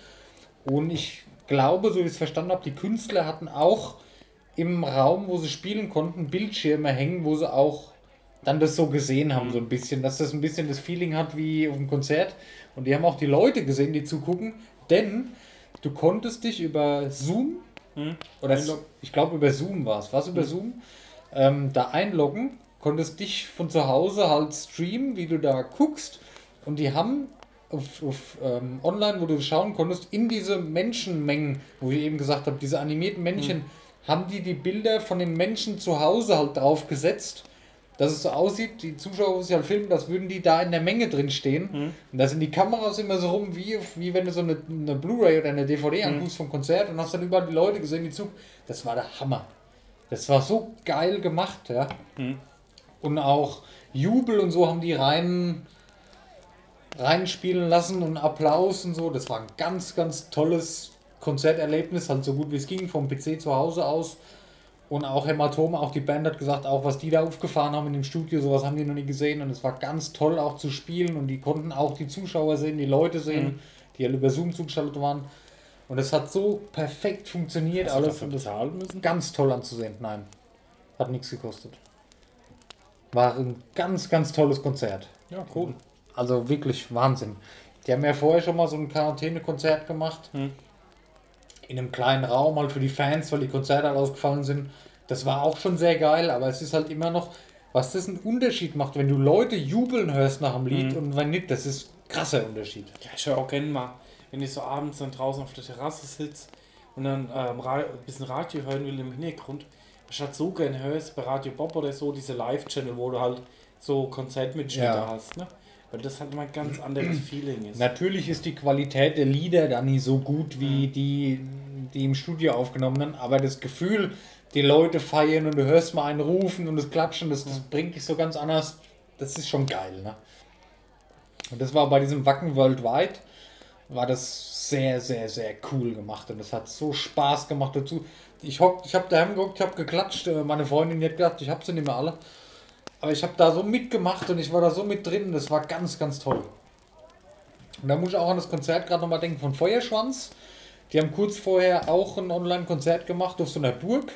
B: Und ich glaube, so wie ich es verstanden habe, die Künstler hatten auch im Raum, wo sie spielen konnten, Bildschirme hängen, wo sie auch dann das so gesehen haben, so ein bisschen, dass das ein bisschen das Feeling hat wie auf dem Konzert. Und die haben auch die Leute gesehen, die zugucken, denn du konntest dich über Zoom oder
C: Einloggen.
B: ich glaube über Zoom war es, was über Zoom, ähm, da einloggen, konntest dich von zu Hause halt streamen, wie du da guckst. Und die haben auf, auf ähm, online, wo du schauen konntest, in diese Menschenmengen, wo ich eben gesagt habe, diese animierten Männchen, haben die die Bilder von den Menschen zu Hause halt drauf gesetzt, dass es so aussieht, die Zuschauer, die sich halt filmen, das würden die da in der Menge drin stehen. Und da sind die Kameras immer so rum, wie, wie wenn du so eine, eine Blu-ray oder eine DVD anguckst vom Konzert und hast dann überall die Leute gesehen, die Zug. Das war der Hammer. Das war so geil gemacht, ja. Und auch Jubel und so haben die rein reinspielen lassen und Applaus und so. Das war ein ganz, ganz tolles Konzerterlebnis, halt so gut wie es ging, vom PC zu Hause aus. Und auch Hämatome, auch die Band hat gesagt, auch was die da aufgefahren haben in dem Studio, sowas haben die noch nie gesehen. Und es war ganz toll auch zu spielen und die konnten auch die Zuschauer sehen, die Leute sehen, die halt über Zoom zugeschaltet waren. Und es hat so perfekt funktioniert
C: Hast du
B: alles. Und das
C: bezahlen müssen?
B: ganz toll anzusehen. Nein, hat nichts gekostet. War ein ganz, ganz tolles Konzert.
C: Ja, cool.
B: Also wirklich Wahnsinn. Die haben ja vorher schon mal so ein Quarantäne-Konzert gemacht.
C: Hm.
B: In einem kleinen Raum, halt für die Fans, weil die Konzerte halt ausgefallen sind. Das war auch schon sehr geil, aber es ist halt immer noch, was das einen Unterschied macht, wenn du Leute jubeln hörst nach dem Lied und wenn nicht, das ist ein krasser Unterschied.
C: Ja, ich höre auch gerne mal, wenn ich so abends dann draußen auf der Terrasse sitze und dann ähm, ein bisschen Radio hören will im Hintergrund. Ich halt so gerne hörst bei Radio Bob oder so, diese Live-Channel, wo du halt so Konzertmitschnitte
B: Ja.
C: hast, ne? Weil das halt mal ein ganz anderes Feeling ist.
B: Natürlich ist die Qualität der Lieder dann nicht so gut wie die, die im Studio aufgenommenen, aber das Gefühl, die Leute feiern und du hörst mal einen rufen und das Klatschen, das, das bringt dich so ganz anders. Das ist schon geil, ne? Und das war bei diesem Wacken Worldwide, war das sehr, sehr, sehr cool gemacht und das hat so Spaß gemacht dazu. Ich, hock, ich habe daheim geguckt, ich habe geklatscht, äh, meine Freundin hat gedacht, ich habe sie nicht mehr alle. Aber ich habe da so mitgemacht und ich war da so mit drin, das war ganz, ganz toll. Und da muss ich auch an das Konzert gerade nochmal denken von Feuerschwanz. Die haben kurz vorher auch ein Online-Konzert gemacht auf so einer Burg.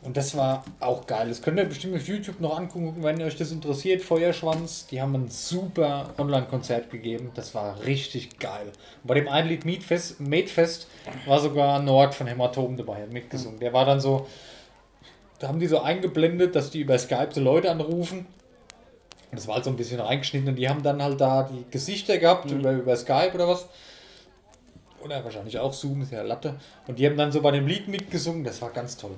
B: Und das war auch geil. Das könnt ihr bestimmt auf YouTube noch angucken, wenn euch das interessiert. Feuerschwanz, die haben ein super Online-Konzert gegeben. Das war richtig geil. Und bei dem einen Lied Meatfest, Metefest war sogar Nord von Hämatom dabei, hat mitgesungen. Der war dann so, da haben die so eingeblendet, dass die über Skype so Leute anrufen. Das war halt so ein bisschen reingeschnitten und die haben dann halt da die Gesichter gehabt über, über Skype oder was. Oder wahrscheinlich auch Zoom, ist ja Latte. Und die haben dann so bei dem Lied mitgesungen, das war ganz toll.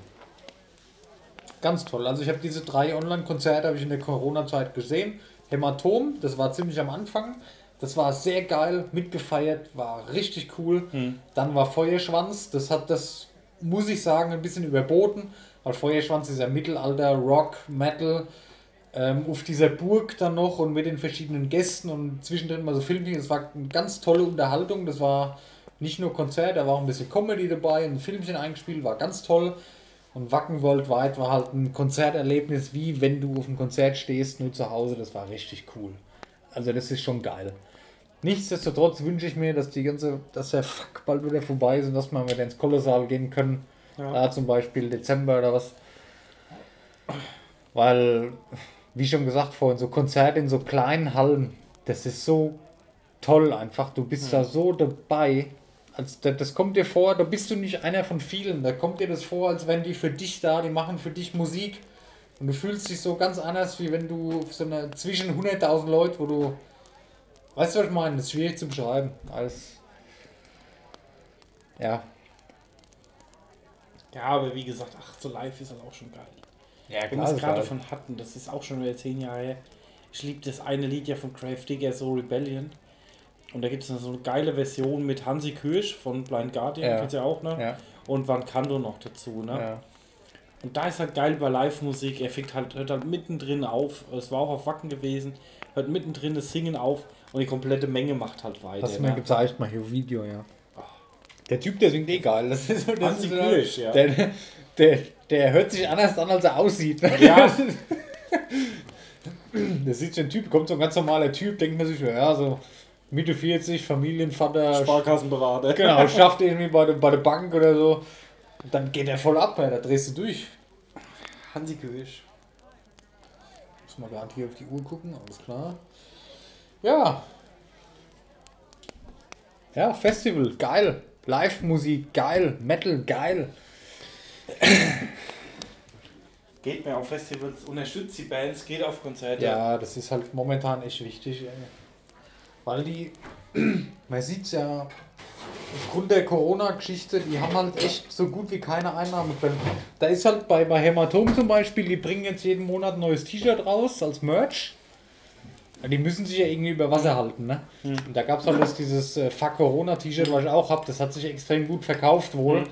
B: Ganz toll. Also ich habe diese drei Online-Konzerte habe ich in der Corona-Zeit gesehen. Hämatom, das war ziemlich am Anfang. Das war sehr geil, mitgefeiert, war richtig cool. Dann war Feuerschwanz, das hat das, muss ich sagen, ein bisschen überboten. Weil Feuerschwanz ist ja Mittelalter, Rock, Metal. Ähm, auf dieser Burg dann noch und mit den verschiedenen Gästen und zwischendrin mal so Filmchen. Das war eine ganz tolle Unterhaltung. Das war nicht nur Konzert, da war auch ein bisschen Comedy dabei, ein Filmchen eingespielt, war ganz toll. Und Wacken Worldwide war halt ein Konzerterlebnis, wie wenn du auf einem Konzert stehst, nur zu Hause. Das war richtig cool. Also das ist schon geil. Nichtsdestotrotz wünsche ich mir, dass die ganze, dass der Fuck bald wieder vorbei ist und dass wir wieder ins Kolossal gehen können.
C: Ja.
B: Zum Beispiel Dezember oder was. Weil, wie schon gesagt vorhin, so Konzerte in so kleinen Hallen, das ist so toll einfach. Du bist da so dabei. Als, das, das kommt dir vor, da bist du nicht einer von vielen. Da kommt dir das vor, als wenn die für dich da, die machen für dich Musik. Und du fühlst dich so ganz anders, wie wenn du so einer zwischen 100.000 Leute, wo du. Weißt du, was ich meine? Das ist schwierig zu beschreiben. Alles. Ja.
C: Ja, aber wie gesagt, ach, so live ist halt auch schon geil.
B: Ja,
C: Wenn wir es gerade davon hatten, das ist auch schon wieder zehn Jahre her. Ich liebe das eine Lied ja von Crave Digger, so Rebellion. Und da gibt es so eine geile Version mit Hansi Kirsch von Blind Guardian,
B: Ja.
C: kennst du ja auch, ne?
B: Ja,
C: Und Van Kando noch dazu, ne?
B: ja.
C: Und da ist halt geil bei Live-Musik, er fängt halt, hört halt mittendrin auf, es war auch auf Wacken gewesen, hört mittendrin das Singen auf und die komplette Menge macht halt weiter.
B: Hast du mir
C: ne?
B: gezeigt, mal hier Video, ja. Der Typ, der singt eh geil. Das ist so, das ist so,
C: ja.
B: Der, der, der hört sich anders an, als er aussieht.
C: Ja,
B: Der sieht so ein Typ, kommt so ein ganz normaler Typ, denkt man sich, ja, so Mitte 40, Familienvater,
C: Sparkassenberater.
B: genau, schafft irgendwie bei der, bei der Bank oder so. Und dann geht er voll ab, ey, da drehst du durch.
C: Hansi Kirsch.
B: Muss mal gerade hier auf die Uhr gucken, alles klar. Ja. Ja, Festival, geil. Live-Musik, geil. Metal, geil.
C: Geht mehr auf Festivals, unterstützt die Bands, geht auf Konzerte.
B: Ja, das ist halt momentan echt wichtig. Weil die, man sieht es ja, aufgrund der Corona-Geschichte, die haben halt echt so gut wie keine Einnahmequellen. Da ist halt bei, bei Hämatom zum Beispiel, die bringen jetzt jeden Monat ein neues T-Shirt raus als Merch. Ja, Die müssen sich ja irgendwie über Wasser halten, ne? Und da gab es halt jetzt dieses äh, Fuck Corona-T-Shirt, was ich auch habe. Das hat sich extrem gut verkauft wohl.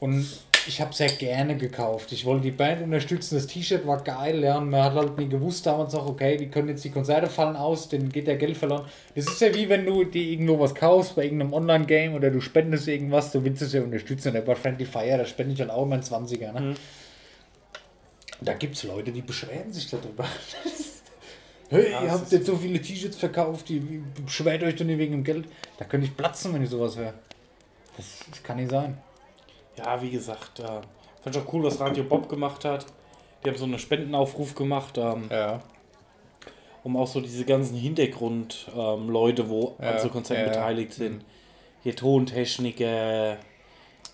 B: Und ich habe sehr gerne gekauft. Ich wollte die Band unterstützen. Das T-Shirt war geil, ja. Und man hat halt nie gewusst damals noch, okay, die können jetzt die Konzerte fallen aus, denen geht der Geld verloren. Das ist ja wie wenn du dir irgendwo was kaufst bei irgendeinem Online-Game oder du spendest irgendwas, du willst es ja unterstützen. Und der bei Friendly Fire, da spende ich halt auch immer einen 20er, ne? Und Da gibt es Leute, die beschweren sich darüber. Hey,
C: Ja,
B: ihr habt jetzt so viele T-Shirts verkauft, die beschwert euch doch nicht wegen dem Geld. Da könnte ich platzen, wenn ich sowas höre. Das, das kann nicht sein.
C: Ja, wie gesagt, äh, fand ich auch cool, was Radio Bob gemacht hat. Die haben so einen Spendenaufruf gemacht, ähm,
B: Ja.
C: um auch so diese ganzen Hintergrund-Leute, ähm, Leute, wo
B: Ja,
C: an so Konzerten
B: ja.
C: beteiligt sind. Hier Tontechniker,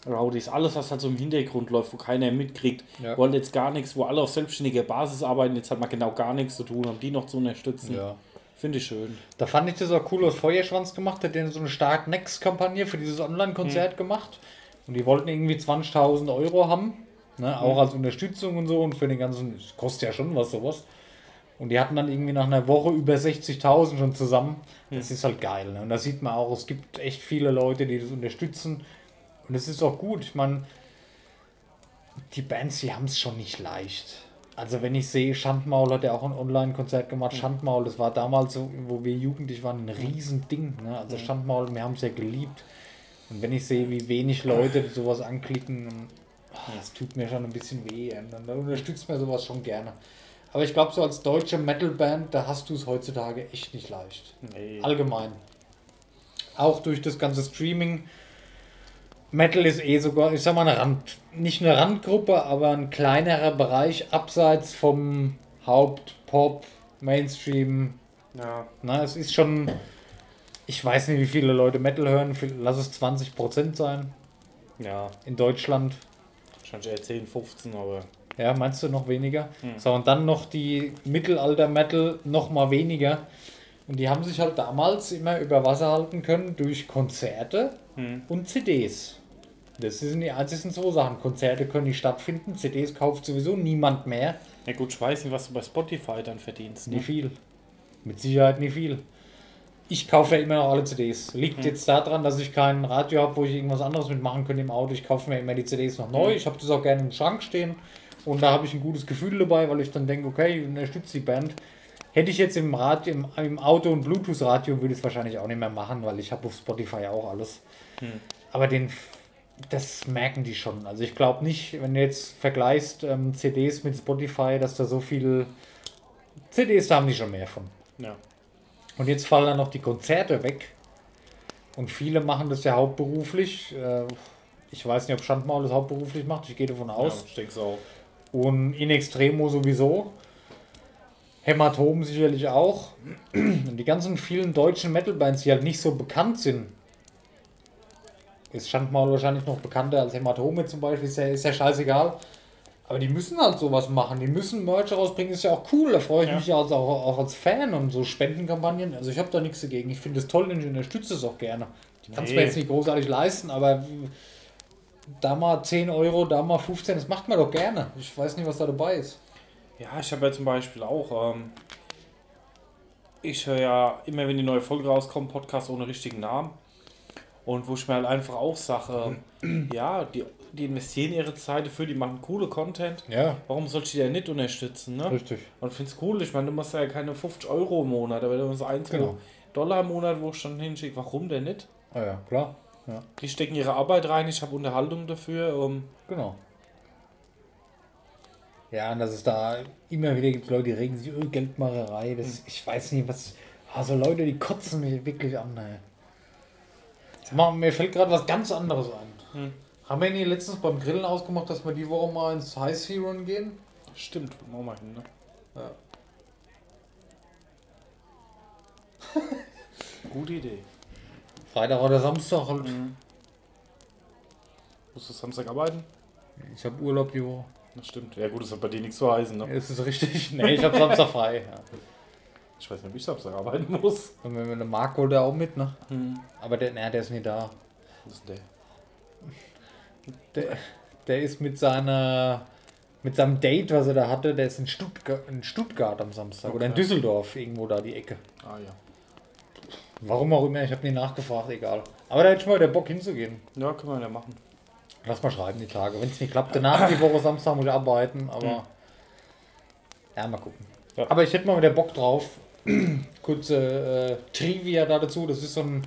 C: Rowdies, alles, was halt so im Hintergrund läuft, wo keiner mitkriegt,
B: Ja.
C: wo halt jetzt gar nichts, wo alle auf selbstständiger Basis arbeiten, jetzt hat man genau gar nichts zu tun, um die noch zu unterstützen.
B: Ja.
C: Finde ich schön.
B: Da fand ich das auch cool, was Feuerschwanz gemacht hat, der so eine stark Next-Kampagne für dieses Online-Konzert gemacht. Und die wollten irgendwie 20.000 Euro haben, ne? auch als Unterstützung und so und für den ganzen, das kostet ja schon was sowas. Und die hatten dann irgendwie nach einer Woche über 60.000 schon zusammen. Das ist halt geil. Ne? Und da sieht man auch, es gibt echt viele Leute, die das unterstützen. Und das ist auch gut. Ich meine, die Bands, die haben es schon nicht leicht. Also wenn ich sehe, Schandmaul hat ja auch ein Online-Konzert gemacht. Schandmaul, das war damals so, wo wir jugendlich waren, ein Riesending. Ne? Also Schandmaul, wir haben es ja geliebt. Und wenn ich sehe, wie wenig Leute sowas anklicken, ah, das tut mir schon ein bisschen weh. Und dann unterstützt man sowas schon gerne. Aber ich glaube, so als deutsche Metal-Band, da hast du es heutzutage echt nicht leicht.
C: Nee.
B: Allgemein. Auch durch das ganze Streaming. Metal ist eh sogar, ich sag mal, eine Rand, nicht eine Randgruppe, aber ein kleinerer Bereich abseits vom Haupt-Pop, Mainstream.
C: Ja.
B: Na, es ist schon, ich weiß nicht, wie viele Leute Metal hören, lass es 20% sein
C: Ja.
B: in Deutschland.
C: Wahrscheinlich eher 10, 15, aber.
B: Ja, meinst du noch weniger? So, und dann noch die Mittelalter-Metal noch mal weniger. Und die haben sich halt damals immer über Wasser halten können durch Konzerte und CDs. Das sind die einzigen zwei Sachen. Konzerte können nicht stattfinden, CDs kauft sowieso niemand mehr.
C: Ja gut, ich weiß nicht, was du bei Spotify dann verdienst. Ne?
B: viel. Mit Sicherheit nie viel. Ich kaufe ja immer noch alle CDs. Liegt jetzt daran, dass ich kein Radio habe, wo ich irgendwas anderes mitmachen könnte im Auto. Ich kaufe mir immer die CDs noch neu. Ich habe das auch gerne im Schrank stehen. Und da habe ich ein gutes Gefühl dabei, weil ich dann denke, okay, ich unterstütze die Band. Hätte ich jetzt im, Radio, im, im Auto ein Bluetooth-Radio, würde ich es wahrscheinlich auch nicht mehr machen, weil ich habe auf Spotify auch alles. Aber den, das merken die schon. Also ich glaube nicht, wenn du jetzt vergleichst ähm, CDs mit Spotify, dass da so viel CDs, da haben die schon mehr von.
C: Ja.
B: Und jetzt fallen dann noch die Konzerte weg. Und viele machen das ja hauptberuflich. Äh, Ich weiß nicht, ob Schandmaul das hauptberuflich macht. Ich gehe davon aus.
C: Ja, ich denke so auch.
B: Und in Extremo sowieso. Hämatom sicherlich auch. Und die ganzen vielen deutschen Metal-Bands, die halt nicht so bekannt sind, ist Schandmaul wahrscheinlich noch bekannter als Hämatome zum Beispiel, ist ja, ist ja scheißegal. Aber die müssen halt sowas machen. Die müssen Merch rausbringen, ist ja auch cool. Da freue ich
C: Ja.
B: mich ja als, auch, auch als Fan und so Spendenkampagnen. Also ich habe da nichts dagegen. Ich finde es toll und ich unterstütze es auch gerne. Ich kann es
C: Nee.
B: mir jetzt nicht großartig leisten, aber da mal 10 Euro, da mal 15, das macht man doch gerne. Ich weiß nicht, was da dabei ist.
C: Ja, ich habe ja zum Beispiel auch, ähm, ich höre ja immer, wenn die neue Folge rauskommt, Podcast ohne richtigen Namen. Und wo ich mir halt einfach auch sage, ähm, ja, die, die investieren ihre Zeit dafür, die machen coole Content.
B: Ja,
C: Warum soll ich die denn nicht unterstützen, ne?
B: richtig.
C: Und finde es cool, ich meine, du machst ja keine 50 Euro im Monat, aber du hast 1
B: Genau.
C: Dollar im Monat, wo ich dann hinschicke, warum denn nicht?
B: Ah ja, klar. Ja,
C: Die stecken ihre Arbeit rein, ich habe Unterhaltung dafür. Um,
B: genau. Ja, und dass es da immer wieder gibt Leute, die regen sich über Geldmacherei. Das, Ich weiß nicht, was. Also Leute, die kotzen mich wirklich an. Ey. Mal, mir fällt gerade was ganz anderes ein.
C: Hm.
B: Haben wir nie letztens beim Grillen ausgemacht, dass wir die Woche mal ins High Sea Run gehen?
C: stimmt, machen wir hin, ne?
B: Ja.
C: Gute Idee.
B: Freitag oder Samstag halt.
C: Musst du Samstag arbeiten?
B: Ich habe Urlaub die Woche.
C: Das stimmt. Ja gut, das hat bei dir nichts zu heißen, ne?
B: Ist es richtig? Nee, ich habe Samstag frei. Ja.
C: Ich weiß nicht, ob ich Samstag arbeiten muss.
B: Und wenn wir eine holt er auch mit, ne?
C: Hm.
B: Aber der, na, der ist nicht da.
C: Was ist denn der?
B: Der, der ist mit seiner mit seinem Date, was er da hatte, der ist in Stuttgart, in Stuttgart am Samstag oder in
C: Okay.
B: Düsseldorf, irgendwo da die Ecke.
C: Ah ja.
B: Warum auch immer, ich habe nie nachgefragt, egal. Aber da hätte ich mal der Bock hinzugehen.
C: Ja, können wir ja machen.
B: Lass mal schreiben die Tage. Wenn es nicht klappt, danach die Woche Samstag muss ich arbeiten, aber ja, mal gucken.
C: Ja.
B: Aber ich hätte mal wieder Bock drauf. Kurze äh, Trivia da dazu. Das ist so ein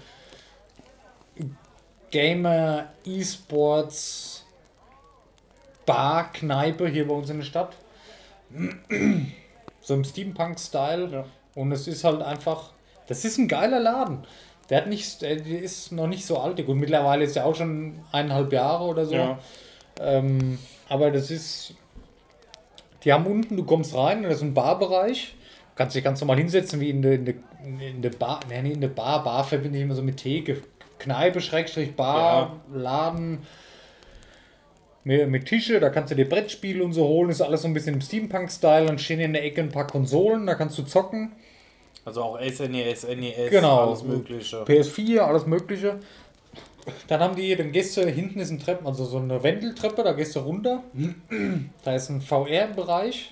B: Gamer E-Sports Bar Kneipe hier bei uns in der Stadt. So im Steampunk-Style.
C: Ja.
B: Und es ist halt einfach, das ist ein geiler Laden. Der hat nicht, der ist noch nicht so alt. Gut, mittlerweile ist er auch schon eineinhalb Jahre oder so.
C: Ja.
B: Ähm, aber das ist, die haben unten, du kommst rein, das ist ein Barbereich. Kannst dich ganz normal hinsetzen wie in der, in in der Bar. Nee, nee, in der Bar. Bar verbinde ich immer so mit Theke. Kneipe, Schrägstrich, Bar, Laden. mit, mit Tische, da kannst du dir Brettspiele und so holen, ist alles so ein bisschen im Steampunk-Style, dann stehen in der Ecke ein paar Konsolen, da kannst du zocken.
C: Also auch SNES, NES,
B: Genau.
C: alles Mögliche.
B: PS4, alles Mögliche. Dann haben die, dann gehst du, hinten ist ein Treppen, also so eine Wendeltreppe, da gehst du runter. Da ist ein VR-Bereich.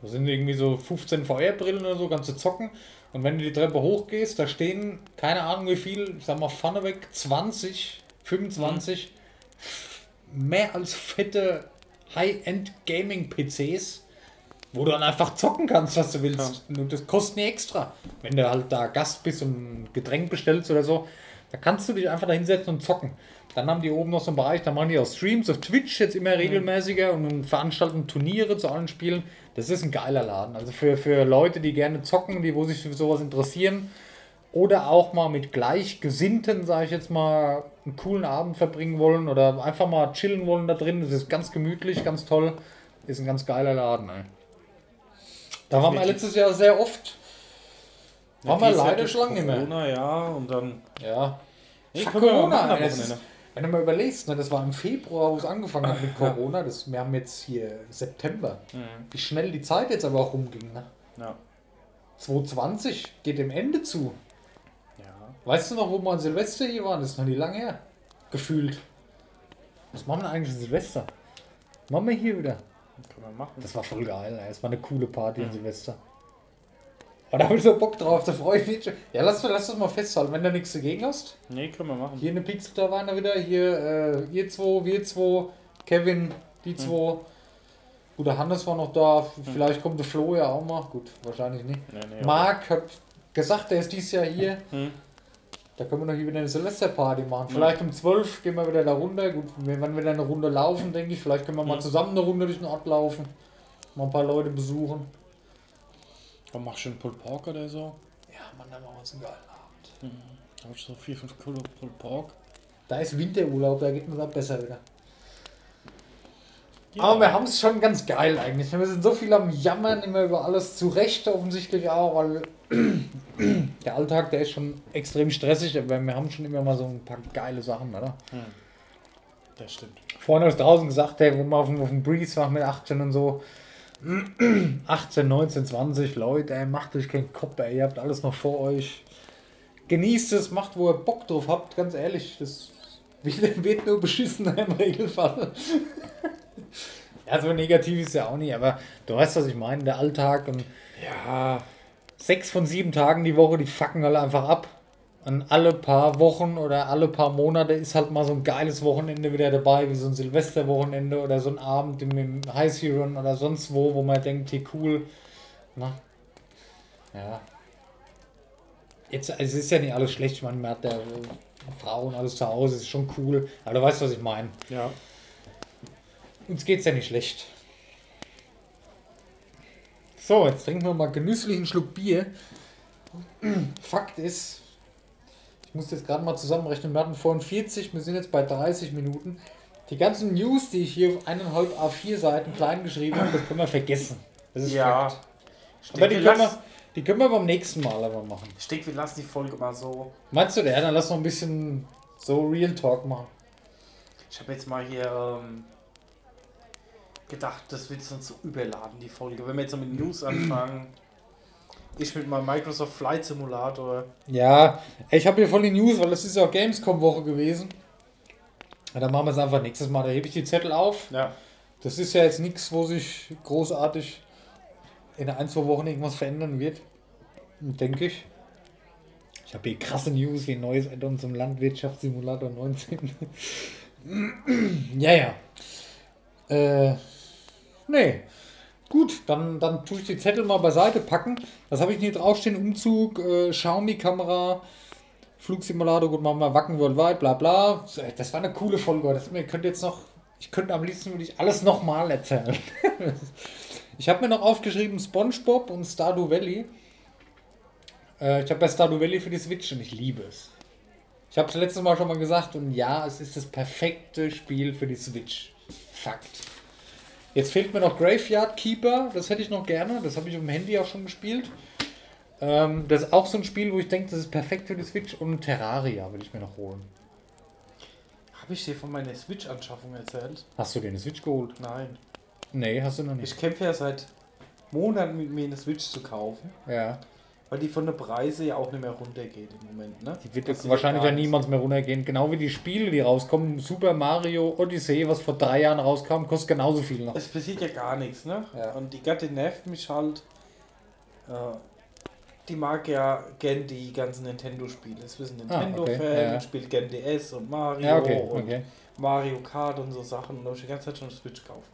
B: Da sind irgendwie so 15 VR-Brillen oder so, kannst du zocken. Und wenn du die Treppe hochgehst, da stehen, keine Ahnung wie viel, ich sag mal vorneweg, 20, 25, mehr als fette High-End-Gaming-PCs, wo du dann einfach zocken kannst, was du willst. Und das kostet nie extra. Wenn du halt da Gast bist und ein Getränk bestellst oder so, da kannst du dich einfach da hinsetzen und zocken. Dann haben die oben noch so einen Bereich, da machen die auch Streams auf Twitch jetzt immer regelmäßiger und veranstalten Turniere zu allen Spielen. Das ist ein geiler Laden. Also für, für Leute, die gerne zocken, die wo sich für sowas interessieren oder auch mal mit Gleichgesinnten, sage ich jetzt mal, einen coolen Abend verbringen wollen oder einfach mal chillen wollen da drin. Das ist ganz gemütlich, ganz toll. Ist ein ganz geiler Laden. Ey. Da waren wir letztes Jahr sehr oft. Waren wir leider schon lange nicht mehr.
C: Corona, ja, und dann.
B: Ja.
C: Nee,
B: Fuck Corona, das ist, wenn du mal überlegst, ne, das war im Februar, wo es angefangen hat mit Corona. Das, wir haben jetzt hier September. Wie schnell die Zeit jetzt aber auch rumging. Ne?
C: Ja.
B: 2020 geht dem Ende zu.
C: Ja.
B: Weißt du noch, wo wir an Silvester hier waren? Das ist noch nie lange her. Gefühlt. Was machen wir eigentlich an Silvester? Machen wir hier wieder.
C: Wir machen.
B: Das war voll geil, ey. Es war eine coole Party an Silvester. Aber da habe ich so Bock drauf, da freue ich mich schon. Ja, lass, lass das mal festhalten, wenn du nichts dagegen hast.
C: Nee, können wir machen.
B: Hier eine Pixel da waren wieder, hier äh, ihr zwei, wir zwei, Kevin, die zwei. Gut, der Hannes war noch da, vielleicht kommt der Flo ja auch mal. Gut, wahrscheinlich nicht.
C: Nee, nee,
B: Marc hat gesagt, der ist dieses Jahr hier.
C: Hm.
B: Da können wir noch hier wieder eine Silvesterparty machen. Vielleicht um 12 gehen wir wieder da runter. Gut, wenn wir wieder eine Runde laufen, denke ich, vielleicht können wir mal
C: Mhm.
B: zusammen eine Runde durch den Ort laufen. Mal ein paar Leute besuchen.
C: Dann machst du einen Pulled Pork oder so.
B: Ja, Mann, dann machen wir uns einen geilen Abend.
C: Da hab ich so vier, fünf Kilo Pulled Pork.
B: Da ist Winterurlaub, da geht es auch besser wieder.
C: Ja.
B: Aber wir haben es schon ganz geil eigentlich. Wir sind so viel am Jammern immer über alles zu Recht offensichtlich auch, weil der Alltag, der ist schon extrem stressig, aber wir haben schon immer mal so ein paar geile Sachen, oder?
C: Das stimmt.
B: Vorhin hast du draußen gesagt, hey, wo wir auf dem, auf dem Breeze waren mit 18 und so. 18, 19, 20 Leute, ey, macht euch keinen Kopf, ey, ihr habt alles noch vor euch. Genießt es, macht, wo ihr Bock drauf habt, ganz ehrlich, das wird wird nur beschissen im Regelfall. ja, so negativ ist ja auch nicht, aber du weißt, was ich meine, der Alltag und
C: Ja.
B: Sechs von sieben Tagen die Woche, die fucken alle einfach ab. Und alle paar Wochen oder alle paar Monate ist halt mal so ein geiles Wochenende wieder dabei, wie so ein Silvesterwochenende oder so ein Abend im, High Run oder sonst wo, wo man denkt, hey cool. Na? Ja. Jetzt, also es ist ja nicht alles schlecht, ich meine, man hat ja Frauen, alles zu Hause, ist schon cool. Aber du weißt, was ich meine.
C: Ja.
B: Uns geht's ja nicht schlecht. So, jetzt trinken wir mal genüsslich einen Schluck Bier. Fakt ist, ich muss jetzt gerade mal zusammenrechnen, wir hatten vorhin 40, wir sind jetzt bei 30 Minuten. Die ganzen News, die ich hier auf eineinhalb A4 Seiten klein geschrieben habe, das können wir vergessen. Das ist
C: Ja.
B: Fakt.
C: Ich
B: Aber die können,
C: wir
B: die können wir beim nächsten Mal aber machen.
C: ich denke, wir lassen die Folge mal so.
B: Meinst du, der? Dann lass noch ein bisschen so Real Talk machen.
C: Ich habe jetzt mal hier ähm, gedacht, das wird sonst so überladen, die Folge. Wenn wir jetzt mit News anfangen, ich mit meinem Microsoft Flight Simulator.
B: Ja, ich habe hier voll die News, weil das ist ja auch Gamescom-Woche gewesen. Ja, dann machen wir es einfach nächstes Mal. Da hebe ich die Zettel auf.
C: Ja.
B: Das ist ja jetzt nichts, wo sich großartig in ein, zwei Wochen irgendwas verändern wird. Denke ich. Ich habe hier krasse News wie ein neues Add-on zum Landwirtschaftssimulator 19. ja, ja. Äh, nee. Gut, dann, dann tue ich die Zettel mal beiseite packen. Was habe ich hier draufstehen? Umzug, äh, Xiaomi-Kamera, Flugsimulator, gut, machen wir Wacken Worldwide, bla bla. Das war eine coole Folge. Das, mir könnte jetzt noch, ich könnte am liebsten würde ich alles nochmal erzählen. ich habe mir noch aufgeschrieben SpongeBob und Stardew Valley. Äh, ich habe bei Stardew Valley für die Switch und ich liebe es. Ich habe es letztes Mal schon mal gesagt und ja, es ist das perfekte Spiel für die Switch. Fakt. Jetzt fehlt mir noch Graveyard Keeper, das hätte ich noch gerne. Das habe ich auf dem Handy auch schon gespielt. Ähm, das ist auch so ein Spiel, wo ich denke, das ist perfekt für die Switch. Und Terraria würde ich mir noch holen.
C: Habe ich dir von meiner Switch-Anschaffung erzählt?
B: Hast du dir eine Switch geholt?
C: Nein.
B: Nee, hast du noch nicht.
C: Ich kämpfe ja seit Monaten mit mir eine Switch zu kaufen,
B: Ja.
C: Weil die von der Preise ja auch nicht mehr runtergeht im Moment, ne?
B: Die wird
C: Das
B: wahrscheinlich ja niemals mehr runtergehen. Genau wie die Spiele, die rauskommen. Super Mario Odyssey, was vor drei Jahren rauskam, kostet genauso viel noch.
C: Es passiert ja gar nichts, ne?
B: Ja.
C: Und die Gattin nervt mich halt. Äh, die mag ja gern die ganzen Nintendo-Spiele. Es ist ein
B: Ah,
C: Nintendo-Fan,
B: okay, ja.
C: spielt gern DS und Mario
B: Ja, okay,
C: und
B: okay.
C: Mario Kart und so Sachen. Und da habe ich die ganze Zeit schon eine Switch gekauft.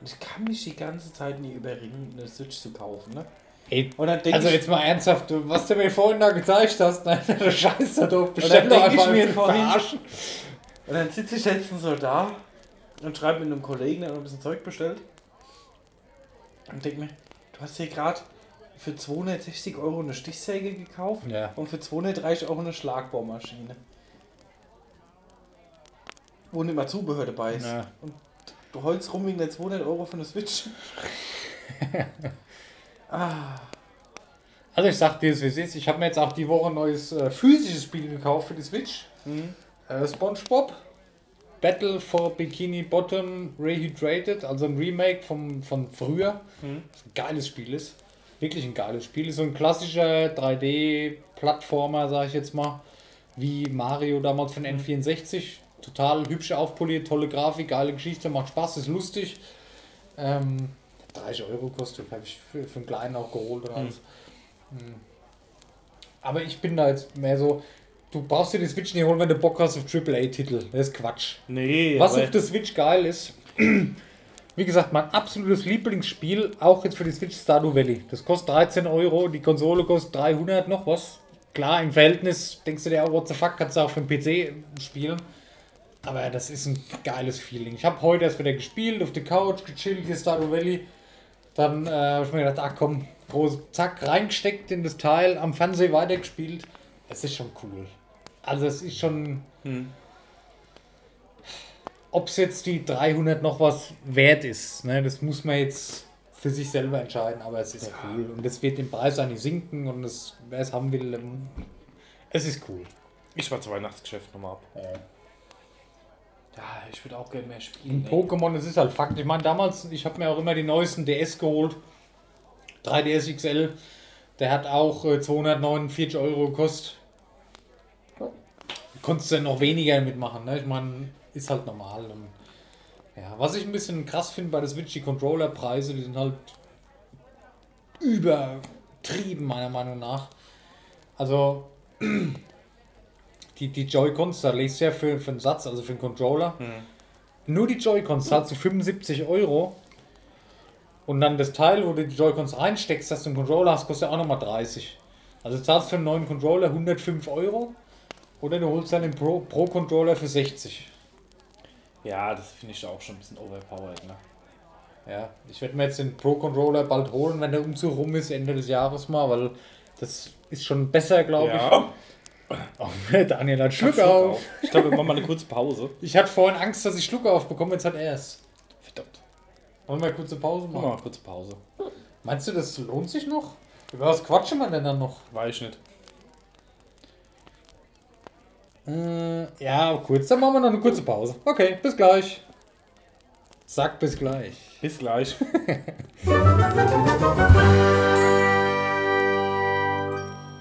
C: Und ich kann mich die ganze Zeit nie überringen, eine Switch zu kaufen, ne?
B: Ey,
C: Und dann denke
B: also jetzt mal ernsthaft, was du mir vorhin da gezeigt hast, nein, der Scheiß da
C: dann
B: bestell doch
C: denk ich
B: einfach
C: mir vorhin-
B: verarschen.
C: Und dann sitze ich letztens so da und schreibe mit einem Kollegen, der noch ein bisschen Zeug bestellt. Und denke mir, du hast hier gerade für 260 Euro eine Stichsäge gekauft
B: Ja.
C: und für 230 Euro eine Schlagbohrmaschine. Wo nicht mal Zubehör dabei ist.
B: Ja.
C: Und du holst rum wegen der 200 Euro für eine Switch. ah,
B: Also ich sag dir, es, wie es ist. Ich habe mir jetzt auch die Woche ein neues äh, physisches Spiel gekauft für die Switch.
C: hm.
B: Äh, SpongeBob. Battle for Bikini Bottom Rehydrated, also ein Remake vom, von früher.
C: Hm.
B: Das ein geiles Spiel ist. Wirklich ein geiles Spiel. Ist so ein klassischer 3D-Plattformer, sag ich jetzt mal. Wie Mario damals von N64. Total hübsch aufpoliert, tolle Grafik, geile Geschichte, macht Spaß, ist lustig. Ähm, 30 Euro kostet, habe ich für, für einen kleinen auch geholt oder alles. Hm. Aber ich bin da jetzt mehr so, du brauchst dir die Switch nicht holen, wenn du Bock hast auf AAA-Titel. Das ist Quatsch.
C: Nee,
B: Was auf der Switch geil ist, wie gesagt, mein absolutes Lieblingsspiel, auch jetzt für die Switch Stardew Valley. Das kostet 13 Euro, die Konsole kostet 300 noch was. Klar, im Verhältnis denkst du dir, oh, what the fuck, kannst du auch für den PC spielen. Aber das ist ein geiles Feeling. Ich habe heute erst wieder gespielt, auf der Couch, gechillt, hier Stardew Valley. Dann äh, habe ich mir gedacht, ach komm, groß, zack, reingesteckt in das Teil, am Fernseher weitergespielt. Es ist schon cool. Also es ist schon,
C: Hm.
B: ob es jetzt die 300 noch was wert ist, ne, das muss man jetzt für sich selber entscheiden, aber es ist cool und es wird im Preis auch nicht sinken und es, wer es haben will, ähm, es ist cool.
C: Ich war zum Weihnachtsgeschäft nochmal ab.
B: Äh,
C: Ja, ich würde auch gerne mehr spielen.
B: in Pokémon, es ist halt Fakt. Ich meine, damals, ich habe mir auch immer die neuesten DS geholt, 3DS XL, der hat auch äh, 249 Euro gekostet. Konntest du noch weniger mitmachen, ne? Ich meine, ist halt normal. Und, ja, was ich ein bisschen krass finde bei der Switch, die Controller-Preise, die sind halt übertrieben, meiner Meinung nach. Also, die, die Joy-Cons, da legst du ja für, für einen Satz, also für einen Controller, nur die Joy-Cons zahlst du 75 Euro. Und dann das Teil, wo du die Joy-Cons reinsteckst, dass du einen Controller hast, kostet ja auch nochmal 30. Also du zahlst für einen neuen Controller 105 Euro. Oder du holst dann den Pro- Pro-Controller für 60.
C: Ja, das finde ich auch schon ein bisschen overpowered, ne?
B: Ja, ich werde mir jetzt den Pro-Controller bald holen, wenn der Umzug rum ist, Ende des Jahres mal, weil das ist schon besser, glaube
C: Ja.
B: ich. Oh, Daniel hat Schluck,
C: Schluck
B: auf.
C: Ich glaube, wir machen mal eine kurze Pause.
B: Ich hatte vorhin Angst, dass ich Schluck aufbekomme, jetzt hat er es.
C: Verdammt.
B: Wollen wir eine kurze Pause
C: Machen
B: machen?
C: wir mal eine kurze Pause.
B: Meinst du, das lohnt sich noch? Über was quatschen wir denn dann noch?
C: Weiß ich nicht.
B: Äh, ja, kurz. Dann machen wir noch eine kurze Pause. Okay, bis gleich. Sag bis gleich.
C: Bis gleich.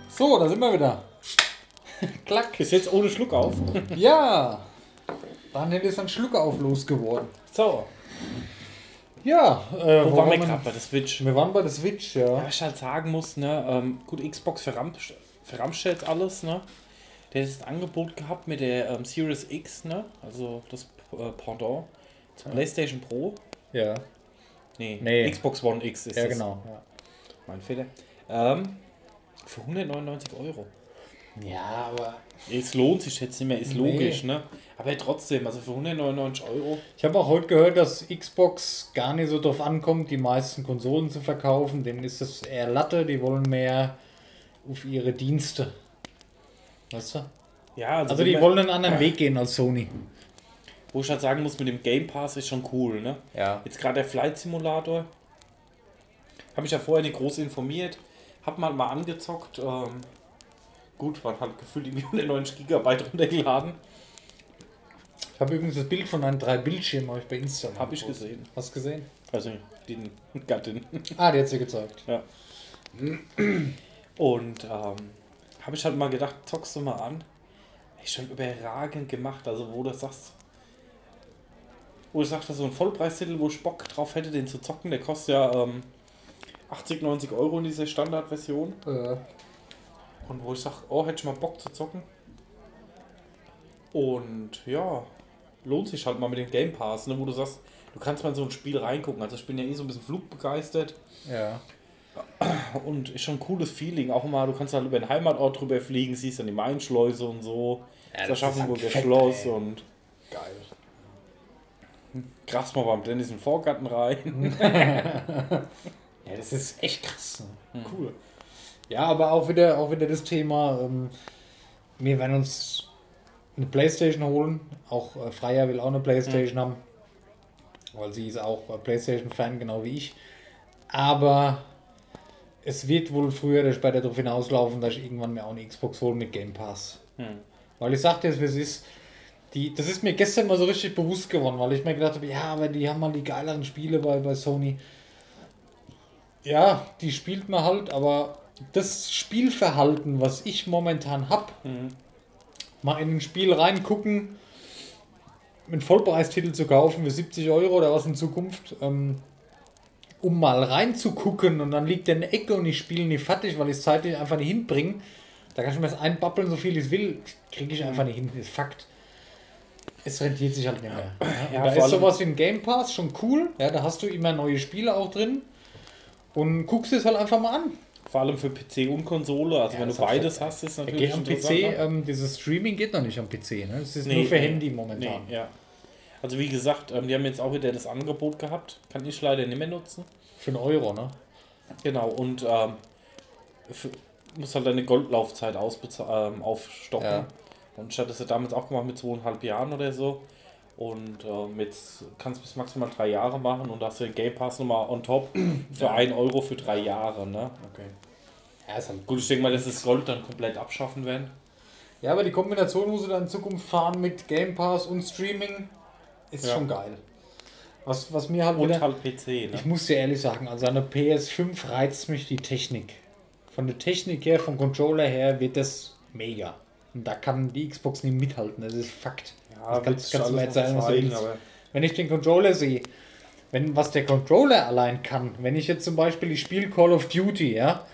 B: So, da sind wir wieder. Klack.
C: Ist jetzt ohne Schluck auf.
B: Ja. Daniel ist ein Schluck auf losgeworden.
C: So.
B: Ja, äh,
C: Wo waren wir gerade bei der Switch?
B: Wir waren bei der Switch, ja.
C: Ja, was ich halt sagen muss, ne, ähm, gut, Xbox verramscht, verramscht jetzt alles, ne? Der hat ein Angebot gehabt mit der ähm, Series X, ne? Also das äh, Pendant zur PlayStation Pro.
B: Ja,
C: Nee,
B: Nee.
C: Xbox One X ist
B: ja
C: es.
B: genau. Ja.
C: Mein Fehler. Ähm, für 199 Euro.
B: Ja, aber
C: Es lohnt sich jetzt nicht mehr, ist
B: Nee.
C: logisch, ne? Aber trotzdem, also für 199 Euro.
B: ich habe auch heute gehört, dass Xbox gar nicht so drauf ankommt, die meisten Konsolen zu verkaufen. Denen ist es eher Latte, die wollen mehr auf ihre Dienste. Weißt du?
C: Ja, also,
B: Also die wollen einen anderen Weg gehen als Sony.
C: Wo ich halt sagen muss, mit dem Game Pass ist schon cool, ne?
B: Ja.
C: Jetzt gerade der Flight Simulator. Habe mich ja vorher nicht groß informiert. Hab mal mal angezockt. Ähm, gut, waren halt gefühlt irgendwie 190 Gigabyte runtergeladen.
B: Ich habe übrigens das Bild von meinen drei Bildschirmen ich bei Instagram.
C: Habe ich gesehen.
B: Hast du gesehen?
C: Also die Gattin.
B: Ah, die hat sie gezeigt.
C: Ja. Und ähm, habe ich halt mal gedacht, zockst du mal an. Ey, schon überragend gemacht. Also wo du sagst, wo ich sagte, so ein Vollpreistitel, wo ich Bock drauf hätte, den zu zocken, der kostet ja ähm, 80, 90 Euro in dieser Standardversion.
B: Äh,
C: Und wo ich sage, oh, hätte ich mal Bock zu zocken. Und ja, lohnt sich halt mal mit dem Game Pass, ne, wo du sagst, du kannst mal in so ein Spiel reingucken. Also ich bin ja eh so ein bisschen flugbegeistert
B: ja.
C: und ist schon ein cooles Feeling. Auch mal, du kannst halt über den Heimatort drüber fliegen, siehst dann die Mainschleuse und so.
B: Ja,
C: das Aschaffenburger Schloss
B: ey.
C: und
B: Geil.
C: krass mal beim Dennis in den Vorgarten rein.
B: Ja, das ist echt krass. ne? Cool. Ja, aber auch wieder, auch wieder das Thema, ähm, wir werden uns eine Playstation holen. Auch äh, Freier will auch eine Playstation haben. Weil sie ist auch äh, Playstation-Fan, genau wie ich. Aber es wird wohl früher oder später darauf hinauslaufen, dass ich irgendwann mir auch eine Xbox hole mit Game Pass.
C: Hm.
B: Weil ich sagte es, wie es ist. Die, das ist mir gestern mal so richtig bewusst geworden, weil ich mir gedacht habe, ja, aber die haben mal die geileren Spiele bei, bei Sony. Ja, die spielt man halt, aber das Spielverhalten, was ich momentan habe,
C: Mhm.
B: mal in ein Spiel reingucken, einen Vollpreistitel zu kaufen für 70 Euro oder was in Zukunft, ähm, um mal reinzugucken und dann liegt der in der Ecke und ich spiele nicht fertig, weil ich es zeitlich einfach nicht hinbringe. Da kann ich mir das einbappeln, so viel ich will, kriege ich einfach nicht hin, ist Fakt. Es rentiert sich halt nicht mehr. Ja, da ist sowas wie ein Game Pass schon cool, ja, da hast du immer neue Spiele auch drin und guckst es halt einfach mal an.
C: Vor allem für PC und Konsole. Also
B: Ja,
C: wenn du beides hast, ist natürlich
B: geht am PC,
C: ne?
B: ähm, dieses Streaming geht noch nicht am PC, ne? Es ist
C: Nee,
B: nur für. Handy momentan.
C: Nee, ja. Also wie gesagt, ähm, die haben jetzt auch wieder das Angebot gehabt. Kann ich leider nicht mehr nutzen.
B: Für einen Euro, ne?
C: Genau, und ähm, für, muss halt deine Goldlaufzeit ausbeza- ähm, aufstocken.
B: Ja.
C: Und ich hatte das ja damals auch gemacht mit zweieinhalb Jahren oder so. Und ähm, jetzt kannst du bis maximal drei Jahre machen und hast du den Game Pass nochmal on top für ein Euro für drei Jahre. Ne?
B: Okay. Ja, ist halt
C: Gut, ich denke mal, dass das Gold dann komplett abschaffen werden.
B: Ja, aber die Kombination, wo sie dann in Zukunft fahren mit Game Pass und Streaming, ist
C: Ja.
B: schon geil. Was, was mir halt
C: Und
B: wieder,
C: halt PC. Ne?
B: ich muss dir ehrlich sagen, also an der PS5 reizt mich die Technik. Von der Technik her, vom Controller her wird das mega. Und da kann die Xbox nicht mithalten, das ist Fakt.
C: Ja,
B: das kannst, kannst du mir erzählen, was du
C: zeigen, aber-
B: Wenn ich den Controller sehe, wenn was der Controller allein kann, wenn ich jetzt zum Beispiel ich spiele Call of Duty, ja,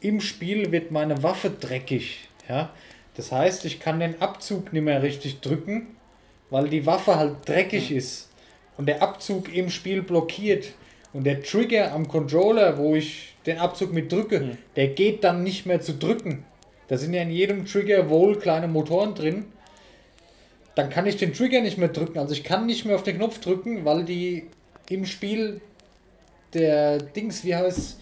B: im Spiel wird meine Waffe dreckig, ja. Das heißt, ich kann den Abzug nicht mehr richtig drücken, weil die Waffe halt dreckig ist und der Abzug im Spiel blockiert und der Trigger am Controller, wo ich den Abzug mit drücke, der geht dann nicht mehr zu drücken. Da sind ja in jedem Trigger wohl kleine Motoren drin dann kann ich den Trigger nicht mehr drücken. Also ich kann nicht mehr auf den Knopf drücken, weil die im Spiel der Dings, wie heißt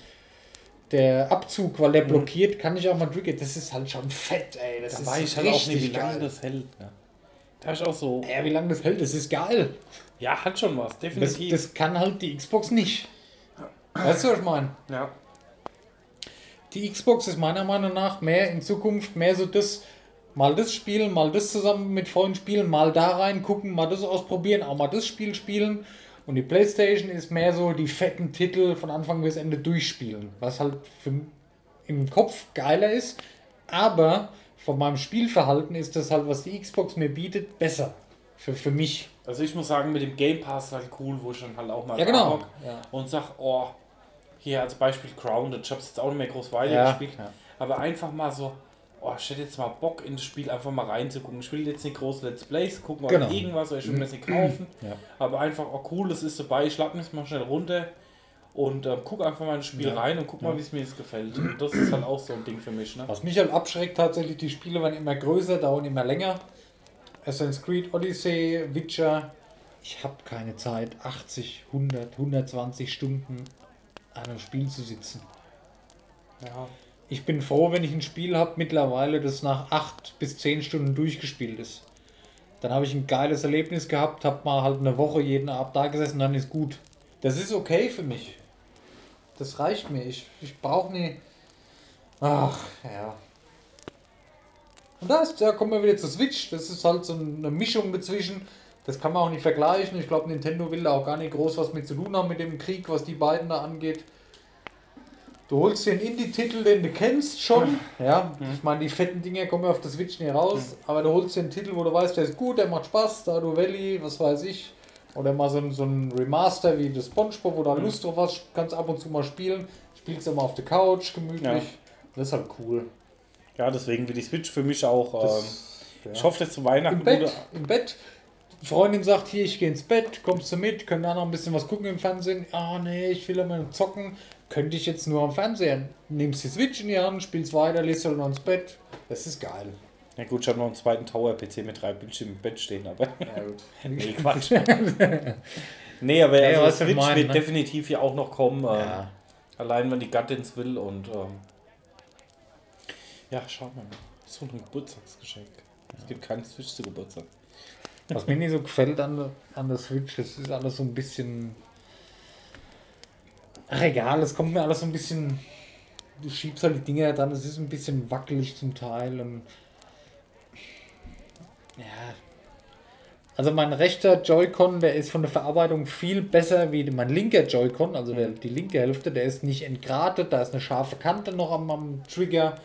B: der Abzug, weil der blockiert, kann ich auch mal drücken. Das ist halt schon fett, ey. Das
C: Da
B: ist
C: weiß ich halt auch nicht, wie lange
B: geil.
C: das hält. Ne? Da ist auch so.
B: Ja, wie lange das hält, das ist geil.
C: Ja, hat schon was,
B: Das,
C: definitiv.
B: das kann halt die Xbox nicht. Weißt du, was ich meine?
C: ja.
B: Die Xbox ist meiner Meinung nach mehr in Zukunft mehr so das, mal das spielen, mal das zusammen mit Freunden spielen, mal da reingucken, mal das ausprobieren, auch mal das Spiel spielen. Und die Playstation ist mehr so die fetten Titel von Anfang bis Ende durchspielen, was halt für, im Kopf geiler ist, aber von meinem Spielverhalten ist das halt, was die Xbox mir bietet, besser. Für, für mich.
C: Also ich muss sagen, mit dem Game Pass ist halt cool, wo ich dann halt auch mal
B: Ja, genau. Ja.
C: und sag, oh, hier als Beispiel Grounded, ich hab's jetzt auch nicht mehr groß weitergespielt,
B: ja.
C: aber einfach mal so, oh, ich hätte jetzt mal Bock in das Spiel einfach mal reinzugucken. Ich will jetzt nicht groß Let's Plays gucken oder
B: Genau.
C: irgendwas, oder ich will mir das nicht kaufen,
B: Ja.
C: aber einfach, oh cool, das ist dabei, ich lade mich mal schnell runter und ähm, guck einfach mal ins Spiel
B: Ja.
C: rein und guck mal, wie es mir jetzt gefällt. Und das ist halt auch so ein Ding für mich, ne?
B: Was mich halt abschreckt tatsächlich, die Spiele werden immer größer, dauern immer länger. Assassin's Creed Odyssey, Witcher. Ich habe keine Zeit, 80, 100, 120 Stunden an einem Spiel zu sitzen.
C: Ja.
B: Ich bin froh, wenn ich ein Spiel habe mittlerweile, das nach 8 bis 10 Stunden durchgespielt ist. Dann habe ich ein geiles Erlebnis gehabt, habe mal halt eine Woche jeden Abend da gesessen, dann ist gut. Das ist okay für mich. Das reicht mir. Ich, ich brauche nie. Ach, ja. Und da, ist, da kommen wir wieder zu Switch. Das ist halt so eine Mischung zwischen Das kann man auch nicht vergleichen. Ich glaube, Nintendo will da auch gar nicht groß was mit zu tun haben mit dem Krieg, was die beiden da angeht. Du holst einen Indie-Titel, den du kennst schon. Ja, ich meine, die fetten Dinger kommen ja auf der Switch nicht raus. Aber du holst einen Titel, wo du weißt, der ist gut, der macht Spaß. Stardew Valley, was weiß ich. Oder mal so ein, so ein Remaster wie das Spongebob, wo du
C: Mhm.
B: Lust drauf hast, kannst ab und zu mal spielen. Spielst immer auf der Couch, gemütlich.
C: Ja.
B: Das ist halt cool.
C: Ja, deswegen wird die Switch für mich auch. Ähm,
B: Das, ja.
C: Ich hoffe, dass zu Weihnachten
B: Im Bett, im Bett. Freundin sagt, hier, ich gehe ins Bett, kommst du mit, können da noch ein bisschen was gucken im Fernsehen. Ah, nee, ich will aber zocken. Könnte ich jetzt nur am Fernseher. Nimmst die Switch in die Hand, spielst weiter, legst halt noch ins Bett. Das ist geil.
C: Ja gut, ich habe noch einen zweiten Tower-PC mit drei Bildschirmen im Bett stehen, aber.
B: Ja, gut.
C: nee, Quatsch. nee, aber
B: Ja,
C: also
B: was du
C: Switch
B: meinst,
C: wird
B: ne?
C: definitiv ja auch noch kommen.
B: Ja.
C: Allein wenn die Gattins will und. Ähm, ja, schau mal. So ein Geburtstagsgeschenk. Es gibt keine Switch zu Geburtstag.
B: Was mir nicht so gefällt an, der- an der Switch, das ist alles so ein bisschen. Ach egal, es kommt mir alles so ein bisschen. Du schiebst halt die Dinger dran, es ist ein bisschen wackelig zum Teil und. Ja. Also mein rechter Joy-Con, der ist von der Verarbeitung viel besser wie mein linker Joy-Con, also der, die linke Hälfte, der ist nicht entgratet, da ist eine scharfe Kante noch am, am Trigger.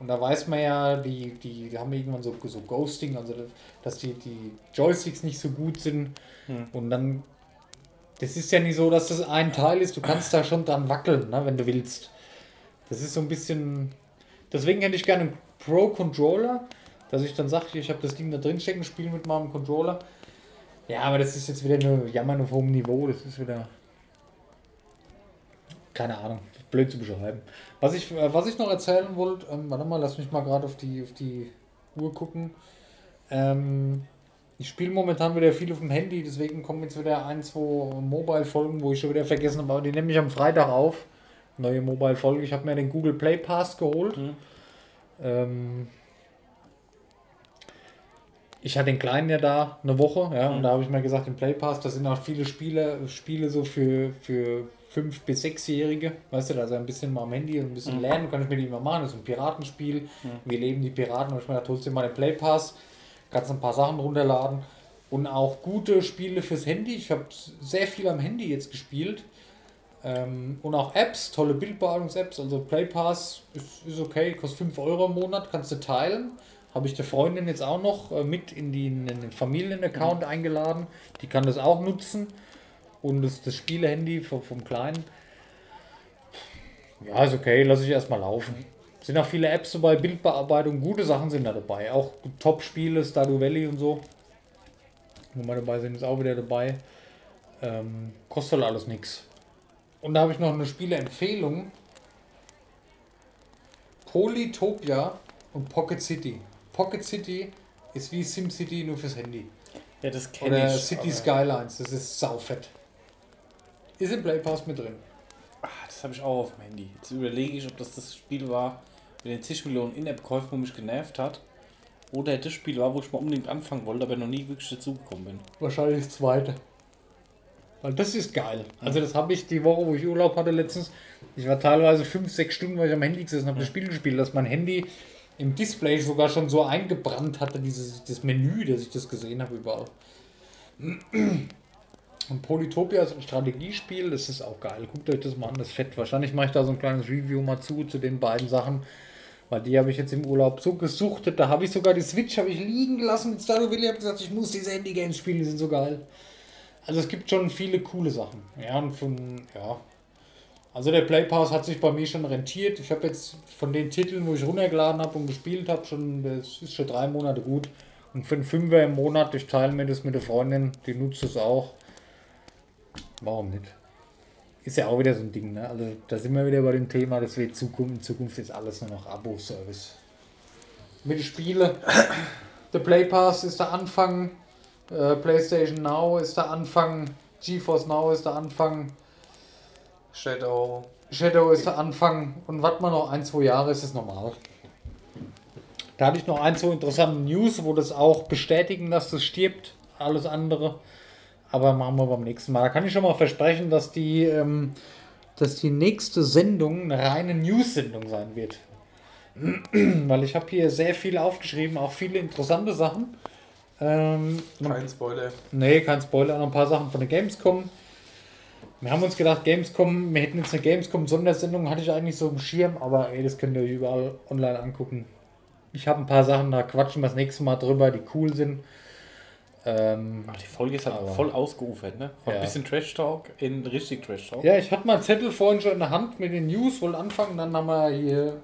B: Und da weiß man ja, die, die, haben irgendwann so, so Ghosting, also dass die, die Joysticks nicht so gut sind. Und dann, das ist ja nicht so, dass das ein Teil ist, du kannst da schon dran wackeln, ne, wenn du willst. Das ist so ein bisschen, deswegen hätte ich gerne einen Pro-Controller, dass ich dann sage, ich habe das Ding da drin stecken, spiele mit meinem Controller. Ja, aber das ist jetzt wieder eine Jammern auf hohem Niveau, das ist wieder, keine Ahnung, blöd zu beschreiben. Was ich, äh, was ich noch erzählen wollte, ähm, warte mal, lass mich mal gerade auf die, auf die Uhr gucken. Ähm, ich spiele momentan wieder viel auf dem Handy, deswegen kommen jetzt wieder ein, zwei Mobile-Folgen, wo ich schon wieder vergessen habe, die nehme ich am Freitag auf. Neue Mobile-Folge. Ich habe mir den Google Play Pass geholt.
C: Mhm.
B: Ähm, ich hatte den Kleinen ja da eine Woche, ja, und da habe ich mir gesagt, im Play Pass, da sind auch viele Spiele, Spiele so für, für 5- bis 6-Jährige, weißt du, da ist ein bisschen mal am Handy und ein bisschen lernen, kann ich mir die immer machen, das ist ein Piratenspiel, wir leben die Piraten, und ich mir gedacht, holst dir mal den Play Pass, kannst ein paar Sachen runterladen und auch gute Spiele fürs Handy, ich habe sehr viel am Handy jetzt gespielt, ähm, und auch Apps, tolle Bildbearbeitungsapps, also Play Pass ist, ist okay, kostet 5 Euro im Monat, kannst du teilen. Habe ich der Freundin jetzt auch noch äh, mit in, die, in den Familienaccount eingeladen. Die kann das auch nutzen. Und das, das Spielehandy vom, vom Kleinen. Ja, ist okay, lasse ich erstmal laufen. Sind auch viele Apps dabei, Bildbearbeitung, gute Sachen sind da dabei. Auch Top-Spiele, Stardew Valley und so. Wo wir dabei sind, ist auch wieder dabei. Ähm, kostet halt alles nichts. Und da habe ich noch eine Spieleempfehlung. Polytopia und Pocket City. Pocket City ist wie SimCity nur fürs Handy.
C: Ja, das kenne
B: Oder
C: ich.
B: City
C: aber-
B: Skylines, das ist saufett. Ist im Play Pass mit drin.
C: Ah, das habe ich auch auf dem Handy. Jetzt überlege ich, ob das das Spiel war mit den zig Millionen In-App-Käufen, wo mich genervt hat. Oder das Spiel war, wo ich mal unbedingt anfangen wollte, aber noch nie wirklich dazugekommen bin.
B: Wahrscheinlich das zweite. Weil das ist geil. Also das habe ich die Woche, wo ich Urlaub hatte letztens. Ich war teilweise fünf, sechs Stunden, weil ich am Handy gesessen habe, das Spiel gespielt, dass mein Handy im Display sogar schon so eingebrannt hatte, dieses das Menü, dass ich das gesehen habe überall. Und Polytopia ist ein Strategiespiel, das ist auch geil. Guckt euch das mal an, das ist fett. Wahrscheinlich mache ich da so ein kleines Review mal zu, zu den beiden Sachen. Weil die habe ich jetzt im Urlaub so gesuchtet. Da habe ich sogar die Switch habe ich liegen gelassen mit Stardew Valley. habe gesagt, ich muss diese Handy-Games spielen, die sind so geil. Also es gibt schon viele coole Sachen. Ja, und von, ja. Also der Play Pass hat sich bei mir schon rentiert. Ich habe jetzt von den Titeln, wo ich runtergeladen habe und gespielt habe, schon, das ist schon drei Monate gut. Und für einen Fünfer im Monat, ich teile mir das mit der Freundin, die nutzt es auch. Warum nicht? Ist ja auch wieder so ein Ding, ne? Also da sind wir wieder bei dem Thema, das wird Zukunft, in Zukunft ist alles nur noch Abo-Service. Mit den Spiele. Der Play Pass ist der Anfang. Äh, PlayStation Now ist der Anfang. GeForce Now ist der Anfang.
C: Shadow.
B: Shadow ist der Anfang. Und warten wir noch ein, zwei Jahre, ist es normal. Da hatte ich noch ein, zwei interessante News, wo das auch bestätigen, dass das stirbt. Alles andere. Aber machen wir beim nächsten Mal. Da kann ich schon mal versprechen, dass die, ähm, dass die nächste Sendung eine reine News-Sendung sein wird. Weil ich habe hier sehr viel aufgeschrieben, auch viele interessante Sachen. Ähm,
C: Kein Spoiler.
B: Nee, kein Spoiler, noch ein paar Sachen von der Gamescom. Wir haben uns gedacht, Gamescom, wir hätten jetzt eine Gamescom-Sondersendung, hatte ich eigentlich so im Schirm, aber ey, das könnt ihr euch überall online angucken. Ich habe ein paar Sachen, da quatschen wir das nächste Mal drüber, die cool sind. Ähm,
C: Ach, die Folge ist halt voll ausgeufert, ne? Von
B: Ja.
C: ein bisschen Trash Talk in richtig Trash Talk.
B: ja, ich hatte mal einen Zettel vorhin schon in der Hand mit den News, wollte anfangen, dann haben wir hier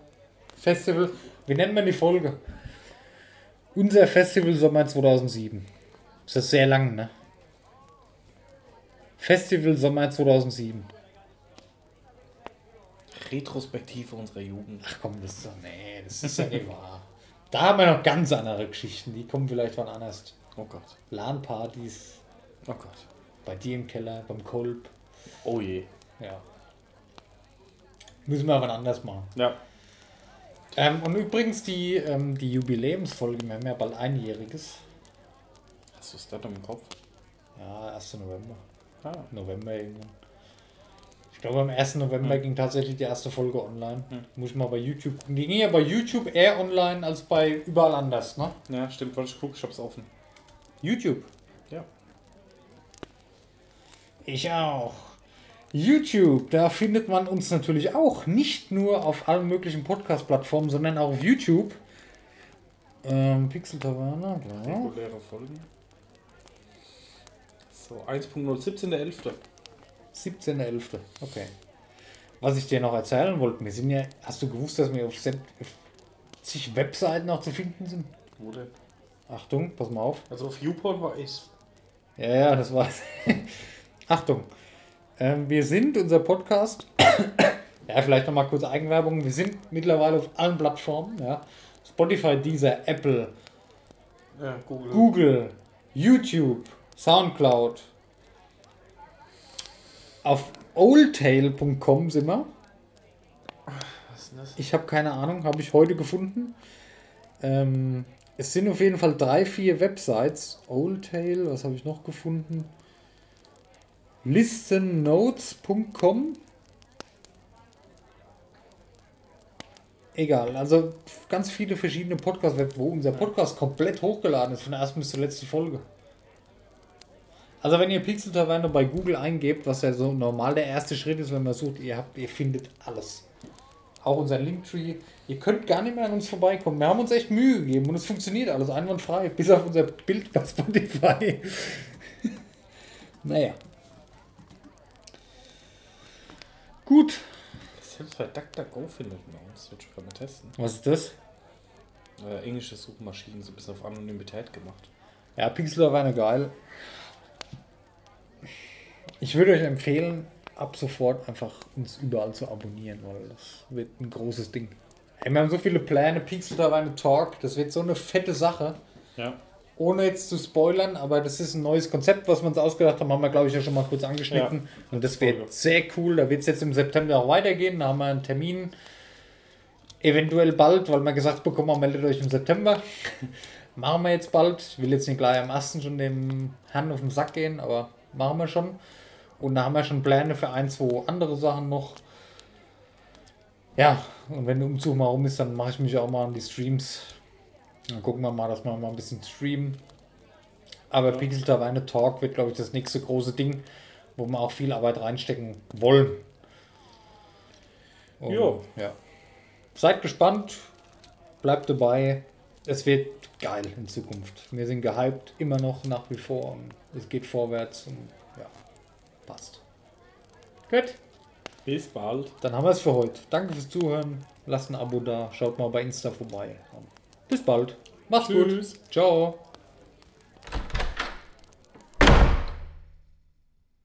B: Festival. Wie nennen wir die Folge? Unser Festival Sommer 2007. Das ist sehr lang, ne? Festival Sommer 2007.
C: Retrospektive unserer Jugend.
B: Ach komm, das ist doch, nee, das ist ja nicht wahr. Da haben wir noch ganz andere Geschichten, die kommen vielleicht von anders.
C: Oh Gott.
B: LAN-Partys,
C: Oh Gott.
B: bei dir im Keller, beim Kolb,
C: Oh je.
B: ja. Müssen wir aber anders machen.
C: Ja.
B: Ähm, und übrigens die, ähm, die Jubiläumsfolge, wir haben ja bald einjähriges.
C: Hast du das Datum im Kopf?
B: Ja, 1. November.
C: Ah.
B: November irgendwann. Ich glaube, am 1. November ging tatsächlich die erste Folge online.
C: Hm.
B: Muss ich mal bei YouTube gucken. Die ging ja bei YouTube eher online als bei überall anders, ne?
C: Ja, stimmt. Warte, ich guck, ich hab's offen.
B: YouTube.
C: Ja.
B: Ich auch. YouTube, da findet man uns natürlich auch nicht nur auf allen möglichen Podcast-Plattformen, sondern auch auf YouTube. Ähm, Pixel Taverne, ja.
C: Reguläre Folgen. So, 1.0, 17.11.
B: 17.11. Okay. Was ich dir noch erzählen wollte, wir sind ja, hast du gewusst, dass wir auf zig Webseiten auch zu finden sind?
C: Wo denn?
B: Achtung, pass mal auf.
C: Also auf YouPorn war ich.
B: Ja, ja, das war's. Achtung. Ähm, wir sind, unser Podcast, ja, vielleicht nochmal kurz Eigenwerbung. Wir sind mittlerweile auf allen Plattformen, ja. Spotify, Deezer, Apple,
C: Ja, Google.
B: Google, YouTube, Soundcloud. Auf oldtail.com sind wir.
C: Was ist denn das?
B: Ich habe keine Ahnung, habe ich heute gefunden. Ähm, es sind auf jeden Fall drei, vier Websites. Oldtail, was habe ich noch gefunden? Listennotes.com. Egal, also ganz viele verschiedene Podcast-Webs, wo unser Podcast komplett hochgeladen ist, von der ersten bis zur letzten Folge. Also wenn ihr Pixel Taverne bei Google eingebt, was ja so normal der erste Schritt ist, wenn man sucht, ihr habt, ihr findet alles. Auch unser Linktree. Ihr könnt gar nicht mehr an uns vorbeikommen. Wir haben uns echt Mühe gegeben und es funktioniert alles einwandfrei, bis auf unser Bild bei Spotify. naja. Gut.
C: Selbst bei DuckDuckGo findet man uns. Wird schon gerade mal testen.
B: Was ist das?
C: Äh, englische Suchmaschinen so ein bisschen auf Anonymität gemacht.
B: Ja, Pixel Taverne geil. Ich würde euch empfehlen, ab sofort einfach uns überall zu abonnieren, weil das wird ein großes Ding. Ey, wir haben so viele Pläne, Pixel Taverne Talk, das wird so eine fette Sache.
C: Ja.
B: Ohne jetzt zu spoilern, aber das ist ein neues Konzept, was wir uns ausgedacht haben, haben wir glaube ich ja schon mal kurz angeschnitten. Und das wird sehr cool. Da wird es jetzt im September auch weitergehen. Da haben wir einen Termin. Eventuell bald, weil wir gesagt bekommen haben, meldet euch im September. machen wir jetzt bald. Ich will jetzt nicht gleich am 1. schon dem Herrn auf den Sack gehen, aber machen wir schon. Und da haben wir schon Pläne für ein, zwei andere Sachen noch. Ja, und wenn der Umzug mal rum ist, dann mache ich mich auch mal an die Streams. Dann gucken wir mal, dass wir mal ein bisschen streamen. Aber
C: Ja.
B: Pixel Taverne Talk wird, glaube ich, das nächste große Ding, wo wir auch viel Arbeit reinstecken wollen. Und,
C: Jo.
B: Ja. Seid gespannt, bleibt dabei. Es wird geil in Zukunft. Wir sind gehypt, immer noch nach wie vor. Und es geht vorwärts passt. Gut,
C: Bis bald.
B: dann haben wir es für heute. Danke fürs Zuhören. Lasst ein Abo da. Schaut mal bei Insta vorbei. Bis bald. Macht's
C: Tschüss.
B: gut. Ciao.